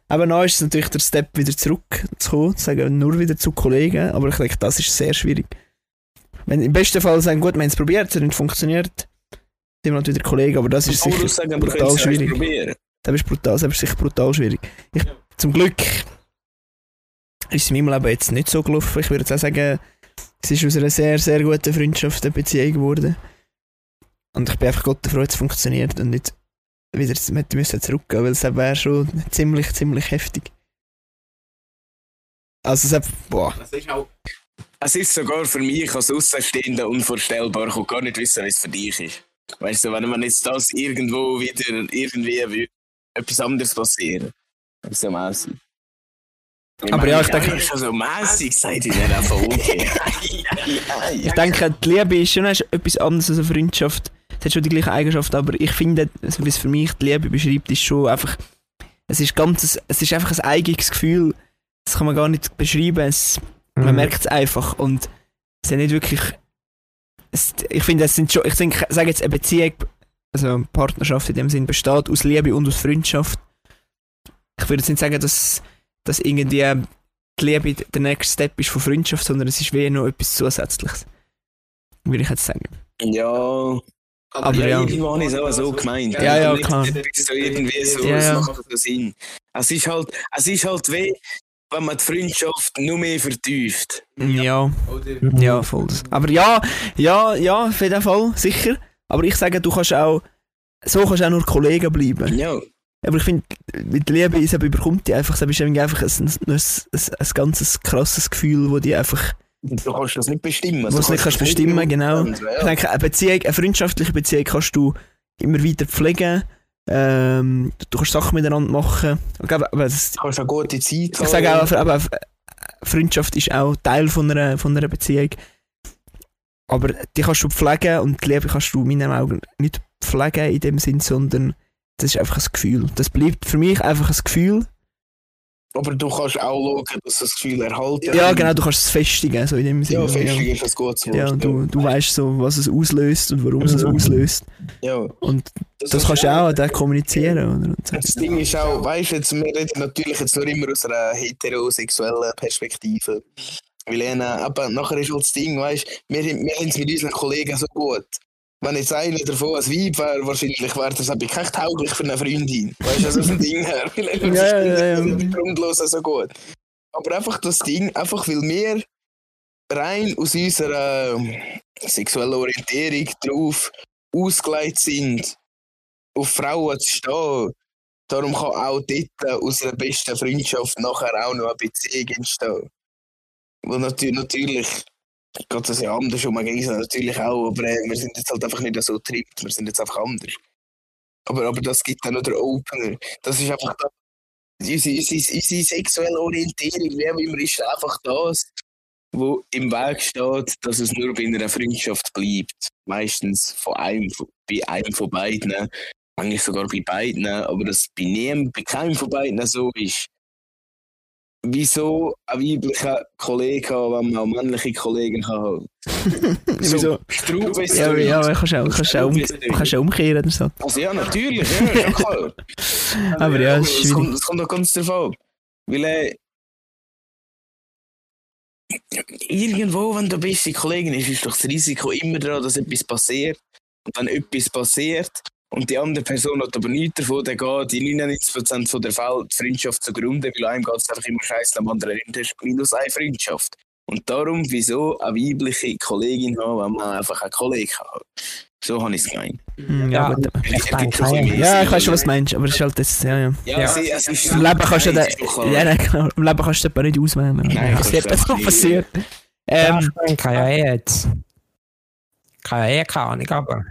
Aber dann ist es natürlich der Step wieder zurück zu sagen, nur wieder zu Kollegen. Aber ich denke, das ist sehr schwierig. Wenn im besten Fall sagen, gut, wir haben es probiert, es hat nicht funktioniert, wir halt wieder Kollegen, aber das ist sicher sagen, brutal ja schwierig. Das ist brutal, das ist sicher brutal schwierig. Ich, zum Glück ist es in meinem Leben jetzt nicht so gelaufen. Ich würde jetzt auch sagen, es ist aus einer sehr, sehr guten Freundschaft eine Beziehung geworden. Und ich bin einfach Gott froh, dass es funktioniert und nicht wieder z- hätte müssen zurückgehen, weil es wäre schon ziemlich, ziemlich heftig. Also es hat, boah, Es ist sogar für mich als Außenstehender unvorstellbar. Ich kann gar nicht wissen, wie es für dich ist. Weißt du, wenn man jetzt das irgendwo wieder irgendwie etwas anderes passieren. Das ist so mäßig. Aber ja, ich denke- Ich schon so mäßig gesagt in dieser Folge. ich denke, die Liebe ist schon etwas anderes als eine Freundschaft. Es hat schon die gleichen Eigenschaften, aber ich finde, also wie es für mich die Liebe beschreibt, ist schon einfach, es ist ganz, es ist einfach ein eigenes Gefühl. Das kann man gar nicht beschreiben. Es, Man Mhm. merkt es einfach und es ist nicht wirklich. Es, ich finde, es sind schon. Ich denke, ich sage jetzt eine Beziehung, also eine Partnerschaft in dem Sinn besteht aus Liebe und aus Freundschaft. Ich würde jetzt nicht sagen, dass, dass irgendwie die Liebe der nächste Step ist von Freundschaft, sondern es ist wie noch etwas Zusätzliches. Würde ich jetzt sagen. Ja. Aber ja, ja. irgendwo habe ich es auch so gemeint. Ja, ja, klar. So irgendwie so, Ja, es ja. macht so Sinn. Es ist halt, es ist halt weh, wenn man die Freundschaft nur mehr vertieft. Ja, Mhm. ja, voll. Aber ja, ja, ja, auf jeden Fall, sicher. Aber ich sage, du kannst auch, so kannst du auch nur Kollegen bleiben. Ja. Aber ich finde, mit Liebe ist eben, überkommt die einfach, es ist einfach ein, ein, ein, ein ganzes krasses Gefühl, wo die einfach, Du kannst das nicht bestimmen. du es nicht kannst bestimmen, genau. Ich Ja. denke, eine Beziehung, eine freundschaftliche Beziehung kannst du immer weiter pflegen, ähm, du kannst Sachen miteinander machen. Ich, glaube, aber das, Du kannst eine gute Zeit ich sage auch, aber, aber Freundschaft ist auch Teil von einer, von einer Beziehung. Aber die kannst du pflegen und die Liebe kannst du in meinen Augen nicht pflegen in dem Sinn, sondern das ist einfach ein Gefühl. Das bleibt für mich einfach ein Gefühl. Aber du kannst auch schauen, dass das Gefühl erhalten Ja, genau, du kannst es festigen, so in dem Sinne. Ja, festig ist ein gutes Wort. Ja, du, du weißt so, was es auslöst und warum es es auslöst. Ja. Und das ist kannst du auch dann kommunizieren. Oder? Und so. Das Ding ist auch, weißt du, jetzt, wir reden natürlich jetzt nur immer aus einer heterosexuellen Perspektive. Weil äh, aber nachher ist halt das Ding, weißt du, wir, wir haben es mit unseren Kollegen so gut. Wenn jetzt einer davon ein Weib wäre, wahrscheinlich wäre das aber kein tauglich für eine Freundin. Weißt du, also vom Ding her. Wir Ja, ja, ja. grundlos so gut. Aber einfach das Ding, einfach weil wir rein aus unserer ähm, sexuellen Orientierung drauf ausgelegt sind, auf Frauen zu stehen. Darum kann auch dort aus einer besten Freundschaft nachher auch noch eine Beziehung entstehen. Weil natürlich, natürlich geht das ja anders um Grise, natürlich auch, aber äh, wir sind jetzt halt einfach nicht so trippt, wir sind jetzt einfach anders. Aber, aber das gibt dann noch der Opener. Das ist einfach das, Unsere, unsere, unsere sexuelle Orientierung, wie auch immer, ist einfach das, wo im Weg steht, dass es nur bei einer Freundschaft bleibt. Meistens von einem, bei einem von beiden, eigentlich sogar bei beiden, aber dass bei niemandem, bei keinem von beiden so ist. Wieso ein weiblicher Kollege haben, wenn man auch männliche Kollegen haben? Wieso? Straube ist Ja, so- ja, aber kannst du auch, kannst auch, um, so- kannst auch umkehren oder so. Also ja, natürlich, ja, klar. Aber ja, es es kommt, es kommt auch ganz ab. Weil äh, irgendwo, wenn du beste Kollegin ist, ist doch das Risiko immer daran, dass etwas passiert. Und wenn etwas passiert und die andere Person hat aber nichts davon, dann geht in 99% von der Fälle die Freundschaft zugrunde, weil einem geht es einfach immer scheiße, am anderen nicht, hast minus eine Freundschaft. Und darum, wieso eine weibliche Kollegin haben, wenn man einfach einen Kollegen hat. So habe ich es gemeint. Hm, Ja, Ja, gut. ich denke, schon ja. Ja, ich weiß schon, was du meinst, aber es ist halt das, ja, ja. Ja, Ja. es ist- es ist- Im Leben kannst du Nein, den, ist doch klar. ja, nein, genau. Im Leben kannst du den nicht auswählen. Nein, Was das wird du nicht. passiert? Ja, Ähm, ich kann ja eh jetzt. Kann ja eh keine Ahnung, aber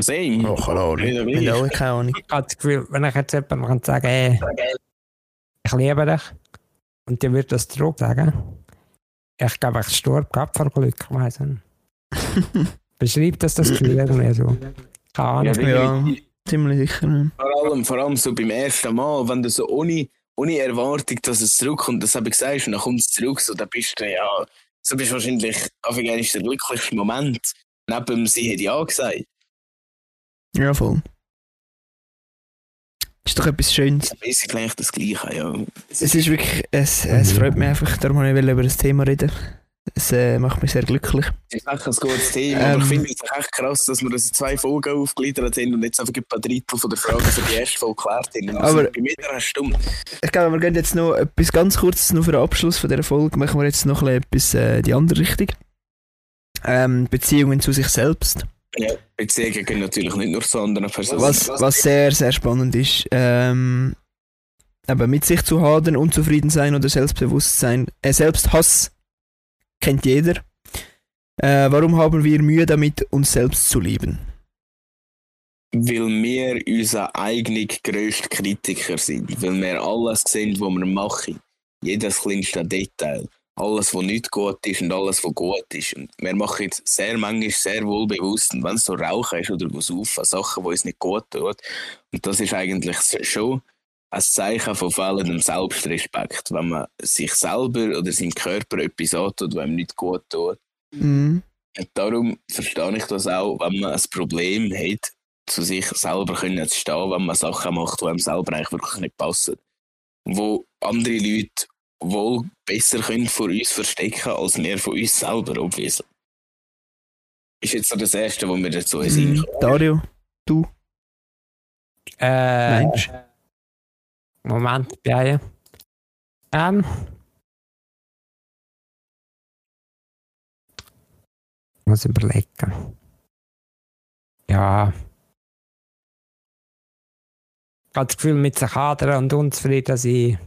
Same. oh, keine Ahnung. Ja, Ich keine Ahnung. ich habe das Gefühl, wenn ich jetzt jemandem kann sagen ey, ich liebe dich, und die würde das zurück sagen, ich glaube, ich stirb gerade vor Glück, ich weiss nicht. Beschreibt das das Gefühl irgendwie so? Keine Ahnung. Ja, Ja, ziemlich sicher. Vor allem, vor allem so beim ersten Mal, wenn du so ohne, ohne Erwartung, dass es zurückkommt, das habe ich gesagt, und dann kommt es zurück, so, dann bist du ja, so bist du wahrscheinlich, Anfang ist der glücklichste Moment, neben dem sie hat ja gesagt. Ja, voll. Ist doch etwas Schönes. Basically eigentlich das Gleiche, ja. Es ist wirklich, es, es freut mich einfach, darum wollte ich über das Thema reden. Es äh, macht mich sehr glücklich. Es ist echt ein gutes Thema, Ähm. aber ich finde es echt krass, dass wir das in zwei Folgen aufgegliedert haben und jetzt einfach ein paar Drittel von der Fragen für die erste Folge geklärt haben. Also Aber- bei mir eine Stunde. Ich glaube, wir gehen jetzt noch etwas ganz kurzes noch für den Abschluss von dieser Folge. Machen wir jetzt noch ein bisschen etwas äh, die andere Richtung. Ähm, Beziehungen zu sich selbst. Ja, Beziehungen gehen natürlich nicht nur zu anderen Personen. Was, was sehr, sehr spannend ist. Ähm, aber mit sich zu hadern, unzufrieden sein oder Selbstbewusstsein, äh, Selbsthass kennt jeder. Äh, warum haben wir Mühe damit, uns selbst zu lieben? Weil wir unser eigener grösster Kritiker sind. Weil wir alles sehen, was wir machen. Jedes kleinste Detail. Alles, was nicht gut ist und alles, was gut ist. Und wir machen es sehr manchmal sehr wohl bewusst. Und wenn es so Rauchen ist oder was auf, Sachen, die uns nicht gut tun. Und das ist eigentlich schon ein Zeichen von fehlendem Selbstrespekt. Wenn man sich selber oder seinem Körper etwas antut, was ihm nicht gut tut. Mhm. Und darum verstehe ich das auch, wenn man ein Problem hat, zu sich selber können zu stehen, wenn man Sachen macht, die einem selber eigentlich wirklich nicht passen. Wo andere Leute wohl besser können vor uns verstecken, als wir von uns selber, obviously. Ist jetzt so das Erste, was mir dazu Mhm. kommt. Dario, Äh, meinst Moment, ja. Ähm. Ich muss überlegen. Ja. Ich habe das Gefühl, mit sich hadern und unzufrieden sein.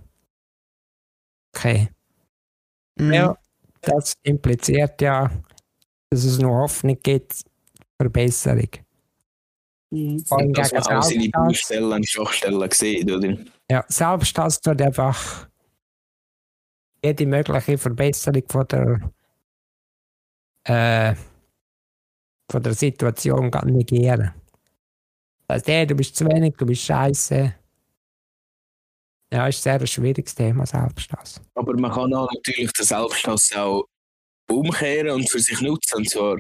Okay. Mhm. Ja, das impliziert ja, dass es noch Hoffnung gibt Verbesserung. Vor allem Und dass man auch seine. Baustellen und Schwachstellen sieht, oder? Ja, Selbsthass tut einfach jede mögliche Verbesserung von der, äh, von der Situation gar negieren. Das heißt, hey, du bist zu wenig, du bist scheiße. Ja, ist sehr ein schwieriges Thema, Selbsthass. Aber man kann auch natürlich den Selbsthass auch umkehren und für sich nutzen. Und zwar,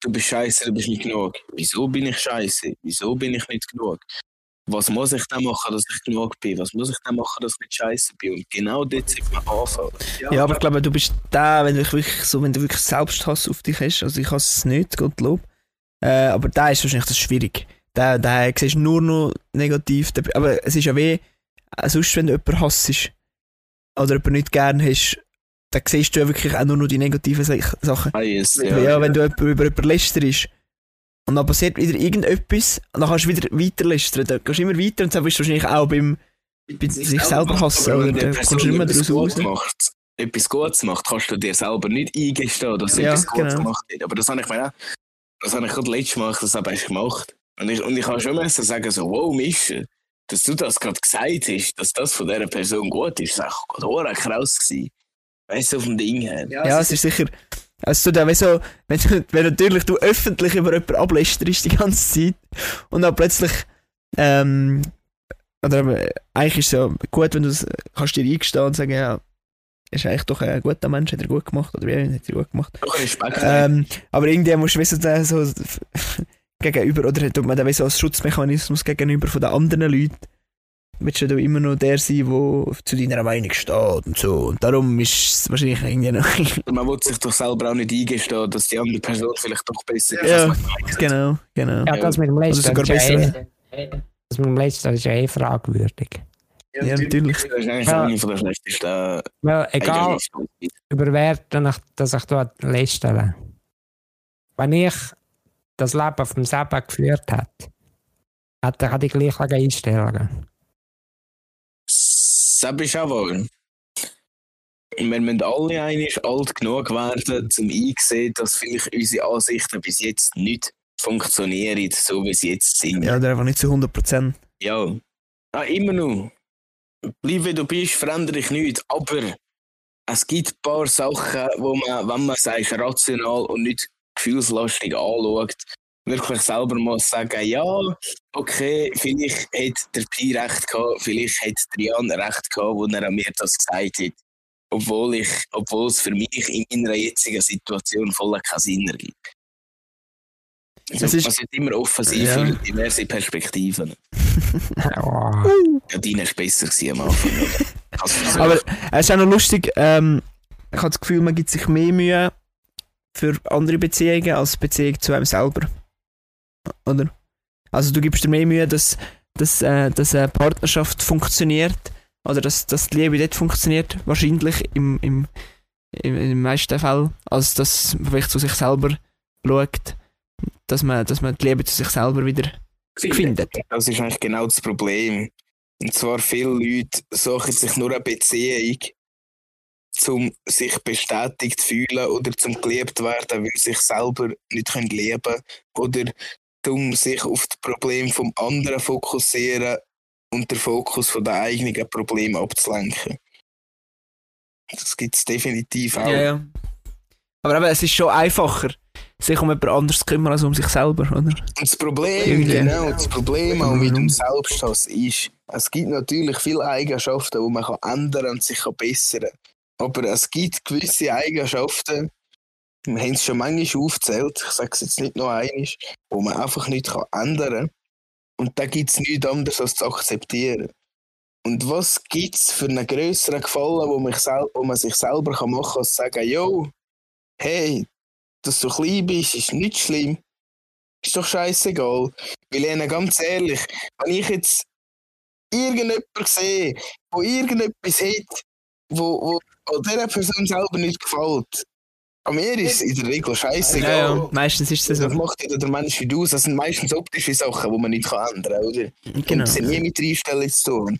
du bist scheiße, du bist nicht genug. Wieso bin ich scheiße? Wieso bin ich nicht genug? Was muss ich dann machen, dass ich genug bin? Was muss ich dann machen, dass ich nicht scheiße bin? Und genau dort sollte man anfangen. Ja, aber ich glaube, du bist der, wenn du wirklich, so, wenn du wirklich Selbsthass auf dich hast. Also ich hasse es nicht, Gottlob. Äh, aber da ist wahrscheinlich das schwierig. Da, da siehst du nur noch negativ. Aber es ist ja weh, sonst wenn du jemanden hasst oder jemanden nicht gern hast, dann siehst du ja wirklich auch nur noch die negativen Sa- Sachen. Bias, Ja, ja. wenn du jemanden über jemanden lästerst und dann passiert wieder irgendetwas und dann kannst du wieder weiter lästern. Dann gehst du immer weiter und dann bist du wahrscheinlich auch beim, bei sich selber hassen. Oder? Dann Person kommst du etwas daraus raus. macht, etwas Gutes macht, kannst du dir selber nicht eingestehen, dass du Ja, etwas Gutes genau. gemacht hast. Aber das habe ich mir auch, das habe ich gerade letztes Mal das habe ich gemacht. Und ich, und ich habe schon müssen sagen, so, wow, Mische, dass du das gerade gesagt hast, dass das von dieser Person gut ist, ist auch gerade krass gewesen. Weißt du, vom Ding her. Ja, es ist sicher. Also, du, wenn, so, wenn, du, wenn natürlich du öffentlich über jemanden ablästerst die ganze Zeit und dann plötzlich. Ähm, oder eigentlich ist es ja gut, wenn du das, kannst dir eingestehen und sagen, ja, ist eigentlich doch ein guter Mensch, hat er gut gemacht oder wie hat er gut gemacht. Doch Respekt. Ähm, aber irgendwie musst du wissen, so gegenüber, oder tut man dann so als Schutzmechanismus gegenüber von den anderen Leuten, willst du da immer noch der sein, der zu deiner Meinung steht und so. Und darum ist es wahrscheinlich irgendwie noch. man will sich doch selber auch nicht eingestehen, dass die andere Person vielleicht doch besser ist. ja, als genau, genau. Ja, das mit dem Also letzten sogar ist ja eh, das mit dem letzten ist ja eh fragwürdig. Ja, natürlich. Das ist eigentlich Ja. eine von der schlechtesten Weil egal, Eigenschaften. über wer dann ich, dass ich dort lästere. Wenn ich das Leben auf dem Seben geführt hätte ich auch die gleichen Einstellungen. Das ist auch wahr. Wir müssen alle einig alt genug werden, um einzusehen, dass vielleicht unsere Ansichten bis jetzt nicht funktionieren, so wie sie jetzt sind. Ja, oder einfach nicht zu 100%. Ja. Ah, immer noch. Bleib wie du bist, verändere dich nicht. Aber es gibt ein paar Sachen, wo man, wenn man sagt, rational und nicht gefühlslastig anschaut, wirklich selber muss sagen, ja, okay, vielleicht hat der Pi recht gehabt, vielleicht hat der Jan recht gehabt, wo er an mir das gesagt hat. Obwohl, ich, obwohl es für mich in meiner jetzigen Situation voll keinen Sinn ergibt. Also, Es ist- man sollte immer offen sein Ja. für diverse Perspektiven. Oh, Ja, deine war besser am Anfang. Aber es ist auch noch lustig, ähm, ich habe das Gefühl, man gibt sich mehr Mühe für andere Beziehungen als Beziehung zu einem selber. Oder? Also du gibst dir mehr Mühe, dass, dass, äh, dass eine Partnerschaft funktioniert oder dass, dass die Liebe dort funktioniert, wahrscheinlich im, im, im, im meisten Fall, als dass man vielleicht zu sich selber schaut, dass man, dass man die Liebe zu sich selber wieder findet. Das ist eigentlich genau das Problem. Und zwar viele Leute suchen sich nur eine Beziehung, um sich bestätigt zu fühlen oder zum geliebt werden, weil sie sich selber nicht leben können oder um sich auf das Problem vom anderen fokussieren und den Fokus von den eigenen Problemen abzulenken. Das gibt es definitiv auch. Ja, ja. Aber eben, es ist schon einfacher, sich um jemand anderes zu kümmern als um sich selber, oder? Und das Problem, Irgendwie. genau, das Problem auch mit dem Selbsthass ist, es gibt natürlich viele Eigenschaften, die man kann ändern und sich kann bessern kann. Aber es gibt gewisse Eigenschaften, wir haben es schon manchmal aufgezählt, ich sage es jetzt nicht noch einmal, wo man einfach nicht ändern kann. Und da gibt es nichts anderes als zu akzeptieren. Und was gibt es für einen grösseren Gefallen, wo, sel wo man sich selber kann machen kann, als zu sagen, yo, hey, dass du klein bist, ist nicht schlimm. Ist doch scheißegal. Weil ich ganz ehrlich, wenn ich jetzt irgendjemanden sehe, wo irgendetwas hat, wo, wo, wo dieser Person selber nicht gefällt, an mir ist es in der Regel scheißegal. Ja, ja. Meistens ist es Das so. macht ja der Mensch wie du. Das sind meistens optische Sachen, die man nicht kann ändern kann, oder? Genau. Und das hat nie mit Einstellung zu tun.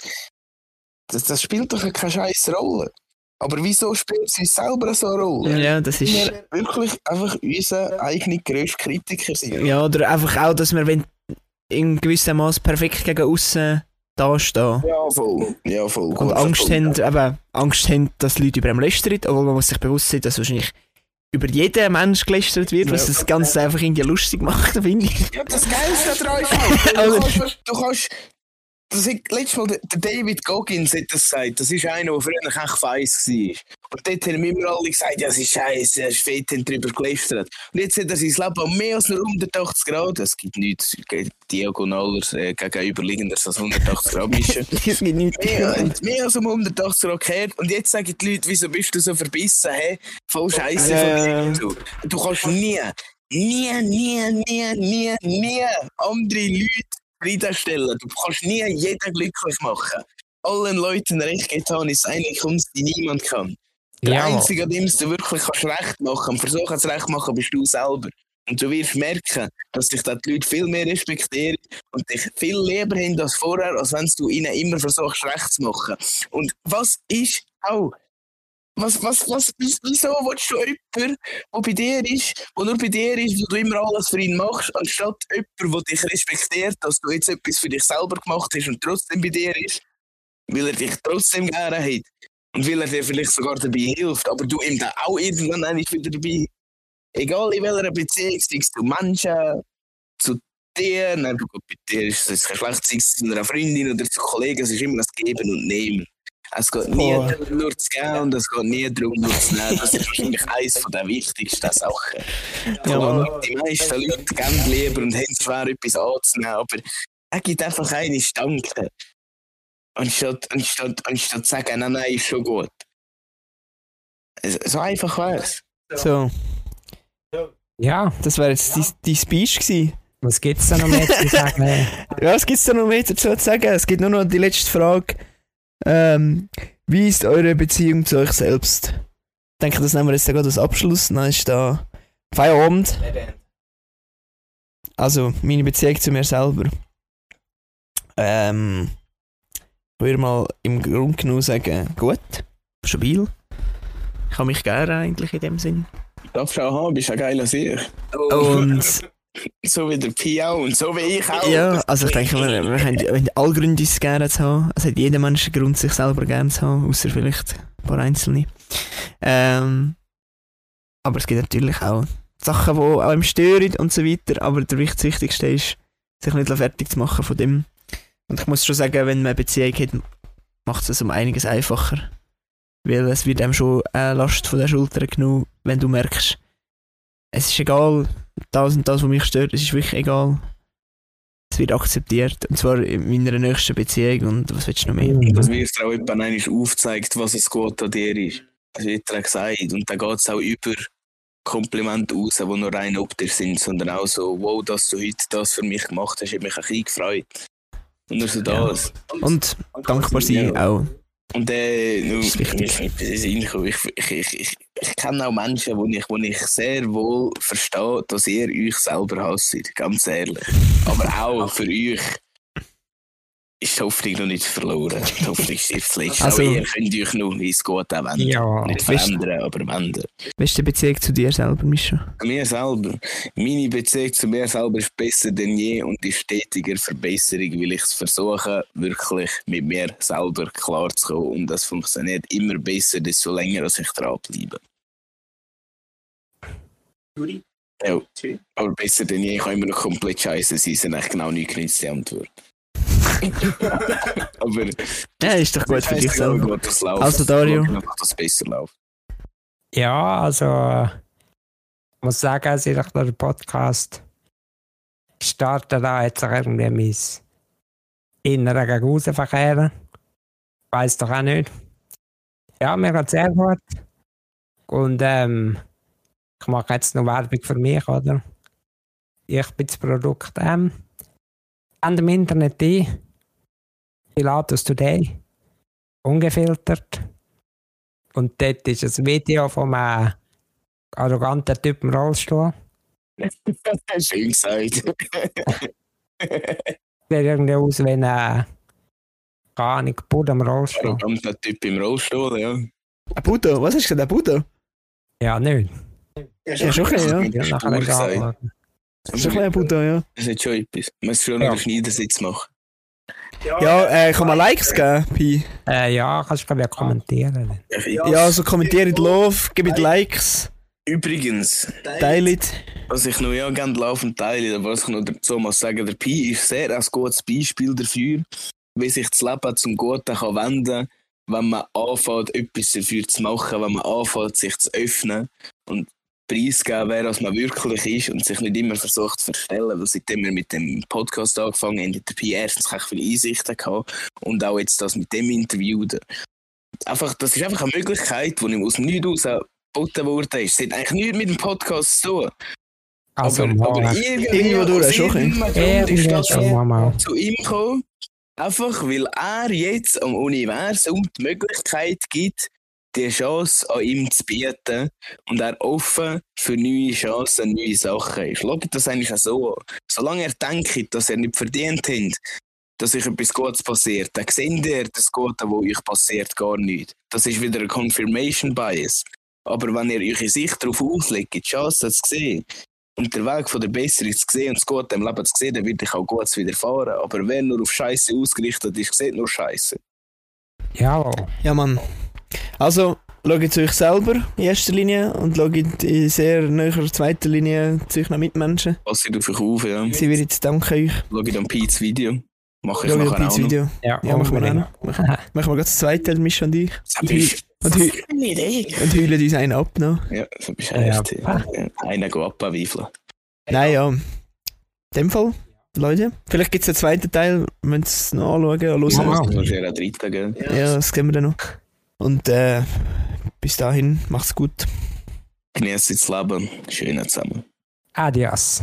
Das, das spielt doch keine scheiß Rolle. Aber wieso spielt sie selber so eine Rolle? Ja, das ist. Wir wirklich einfach unser eigener grösster Kritiker sind. Ja, oder einfach auch, dass wir wenn in gewissem Maß perfekt gegen außen dastehen. Ja, voll. Ja, voll. Und Angst voll. haben, eben, Angst haben, dass Leute über ihn lästern, obwohl man muss sich bewusst sein, dass wahrscheinlich über jeden Mensch gelästert wird, was Ja. das Ganze einfach irgendwie lustig macht, finde ich. Ja, das Geilste daran ist halt, du kannst, du kannst das hat, letztes Mal der David Goggins hat das gesagt, das ist einer, der früher echt feiss war. Und dort haben immer alle gesagt, ja, es ist scheiße, er ist fett und drüber gelästert. Und jetzt hat er sein Leben um mehr als nur 180 Grad, es gibt nichts diagonaler, äh, gegenüberliegender als 180 Grad mischen. Es gibt nichts. Mehr, mehr als um 180 Grad gekehrt. Und jetzt sagen die Leute, wieso bist du so verbissen? Hey? Voll scheiße Ja, von dir. du kannst nie, nie, nie, nie, nie, nie andere Leute zufriedenstellen. Du kannst nie jeden glücklich machen. Allen Leuten recht getan ist eine Kunst, die niemand kann. Der Ja. Einzige, dem du wirklich kannst recht machen und versuchen es recht machen, bist du selber. Und du wirst merken, dass dich die Leute viel mehr respektieren und dich viel lieber haben als vorher, als wenn du ihnen immer versuchst, recht zu machen. Und was ist auch, Was, was, was, wieso willst du jemanden, der bei dir ist, der nur bei dir ist, wo du immer alles für ihn machst, anstatt jemanden, der dich respektiert, dass du jetzt etwas für dich selber gemacht hast und trotzdem bei dir ist, weil er dich trotzdem gerne hat und weil er dir vielleicht sogar dabei hilft, aber du ihm dann auch irgendwann nicht wieder dabei. Egal in welcher Beziehung, sei zu Menschen, zu dir, nein, bei dir ist es kein schlecht, sei es zu einer Freundin oder zu Kollegen, es ist immer das Geben und Nehmen. Es geht nie darum, nur zu geben und es geht nie darum, nur zu nehmen. Das ist wahrscheinlich eines der wichtigsten Sachen. Ja, die meisten Leute geben lieber und haben es schwer, etwas anzunehmen, aber er gibt einfach einen Danke. Anstatt, anstatt, anstatt zu sagen, nein, nein, ist schon gut. Es- So einfach wär's. So, Ja, das wäre jetzt dein, dein Speech gewesen. was gibt's da noch mehr zu sagen? Ja, was gibt's da noch mehr dazu zu sagen? Es gibt nur noch die letzte Frage. Ähm, wie ist eure Beziehung zu euch selbst? Ich denke, das nehmen wir jetzt gerade als Abschluss. Dann ist da Feierabend. Also, meine Beziehung zu mir selber. Ähm, ich würde mal im Grunde genommen sagen, gut, stabil. Ich habe mich gerne eigentlich in dem Sinn. Darfst du auch haben, bist ein geiler Sieg. Und So wie der Pi auch und so wie ich auch. Ja, also ich denke, wir, wir haben, alle Gründe, uns gerne zu haben. Es hat jeder Mensch einen Grund, sich selber gerne zu haben, außer vielleicht ein paar Einzelne. Ähm, aber es gibt natürlich auch Sachen, die auch im stören und so weiter. Aber der Wichtigste ist, sich nicht fertig zu machen von dem. Und ich muss schon sagen, wenn man eine Beziehung hat, macht es um einiges einfacher. Weil es wird einem schon eine Last von der Schulter genommen, wenn du merkst, es ist egal, das und das, was mich stört, es ist wirklich egal. Es wird akzeptiert. Und zwar in meiner nächsten Beziehung. Und was willst du noch mehr? Und das wird dir auch jemand einmal aufgezeigt, was es gut an dir ist. Das wird dir gesagt. Und dann geht es auch über Komplimente raus, die nur rein optisch sind, sondern auch so, wow, dass du heute das für mich gemacht hast, hat mich ein bisschen gefreut. Und nur so Ja. das. Und dankbar sein auch. Und äh, nu, ich, ich, ich, ich, ich kenne auch Menschen, wo ich, wo ich sehr wohl verstehe, dass ihr euch selber hasst, ganz ehrlich. Aber auch für euch ist die Hoffnung noch nicht verloren. Die Hoffnung stirbt zuletzt. Also- ihr könnt euch noch ins Gute wenden. Ja, Nicht weißt- verändern, aber wenden. Beste Beziehung zu dir selber, Mischa? Mir selber. Meine Beziehung zu mir selber ist besser denn je und ist stetiger Verbesserung, weil ich es versuche, wirklich mit mir selber klarzukommen. Und das funktioniert immer besser, desto länger als ich dranbleibe. Ja, aber besser denn je kann immer noch komplett scheiße sein, sind eigentlich genau nicht genützt die Antwort. Aber Ja, ist doch gut für dich selber. wie das läuft. Also, Dario. Einfach, dass besser läuft. ja also ich muss sagen, seit ich den Podcast starte, da hat sich irgendwie mein Innerer gegen außen verkehren. Weiß doch auch nicht. Ja, mir geht sehr gut. Und ähm, ich mache jetzt noch Werbung für mich, oder? Ich bin das Produkt ähm, an dem Internet ein. Pilatus Today. Ungefiltert. Und dort ist ein Video von einem arroganten Typ im Rollstuhl. Schön gesagt. Der irgendwie aus wie ein, keine Ahnung, Buddha im Rollstuhl. Arroganter Typ im Rollstuhl, ja. Ein Buddha? Was hast du gesagt? Ein Buddha? Ja, nicht. Ja, schon bisschen, ja. Ja, nachher gesagt. Das ist ein bisschen Buddha, ja. Das hat schon etwas. Man muss schon noch Ja. den Schneidersitz machen. Ja, äh, kann man Likes geben, Pi? Äh, ja, kannst du ich kommentieren. Ja. Ja, also kommentiert Love, gebt Likes, Übrigens, teilt. was ich noch ja gerne laufend teile, oder was ich noch dazu muss sagen, der Pi ist sehr ein gutes Beispiel dafür, wie sich das Leben zum Guten kann wenden wenn man anfängt, etwas dafür zu machen, wenn man anfängt, sich zu öffnen und preisgeben, wer als man wirklich ist und sich nicht immer versucht zu verstellen. Weil seitdem wir mit dem Podcast angefangen haben, hat der Pi erstens echt viele Einsichten gehabt und auch jetzt das mit dem Interview. Einfach, das ist einfach eine Möglichkeit, die ihm aus dem Nichts raus geboten worden ist. Es hat eigentlich nichts mit dem Podcast zu tun. Also, aber, aber mal. irgendwie, Irgendwo durch, schon ist das zu ihm gekommen. Einfach weil er jetzt am Universum die Möglichkeit gibt, die Chance an ihm zu bieten und er offen für neue Chancen, neue Sachen ist. Schaut das eigentlich auch so an. Solange er denkt, dass er nicht verdient hat, dass euch etwas Gutes passiert, dann seht ihr das Gute, was euch passiert, gar nicht. Das ist wieder ein Confirmation Bias. Aber wenn ihr eure Sicht darauf auslegt, die Chance zu sehen und der Weg von der Besserung zu sehen und das Gute im Leben zu sehen, dann wird euch auch Gutes widerfahren. Aber wer nur auf Scheiße ausgerichtet ist, sieht nur Scheiße. Jawohl. Ja, Mann. Also, schaut zu euch selber in erster Linie und schaut in sehr näher zweiter Linie zu euren Mitmenschen. Passt auf euch auf, ja. Sie wird jetzt danken euch. Schaut am Pete's Video. Mache ich nachher auch das noch. Video. Ja, Ja, machen wir auch noch. Machen, wir gerade das zweite, Misch und ich. Und, ist heu und, heu eine Idee. und heulen uns einen ab noch. Ja, das bist Ja. echt. Ja. Einer geht abweifeln. Nein, ja. In dem Fall, Leute. Vielleicht gibt es einen zweiten Teil, wenn es noch anschauen und hören. Ja. Ja. Ja, das sehen wir dann noch. Und äh, bis dahin, macht's gut. Genießt das Leben. Schön zusammen. Adios.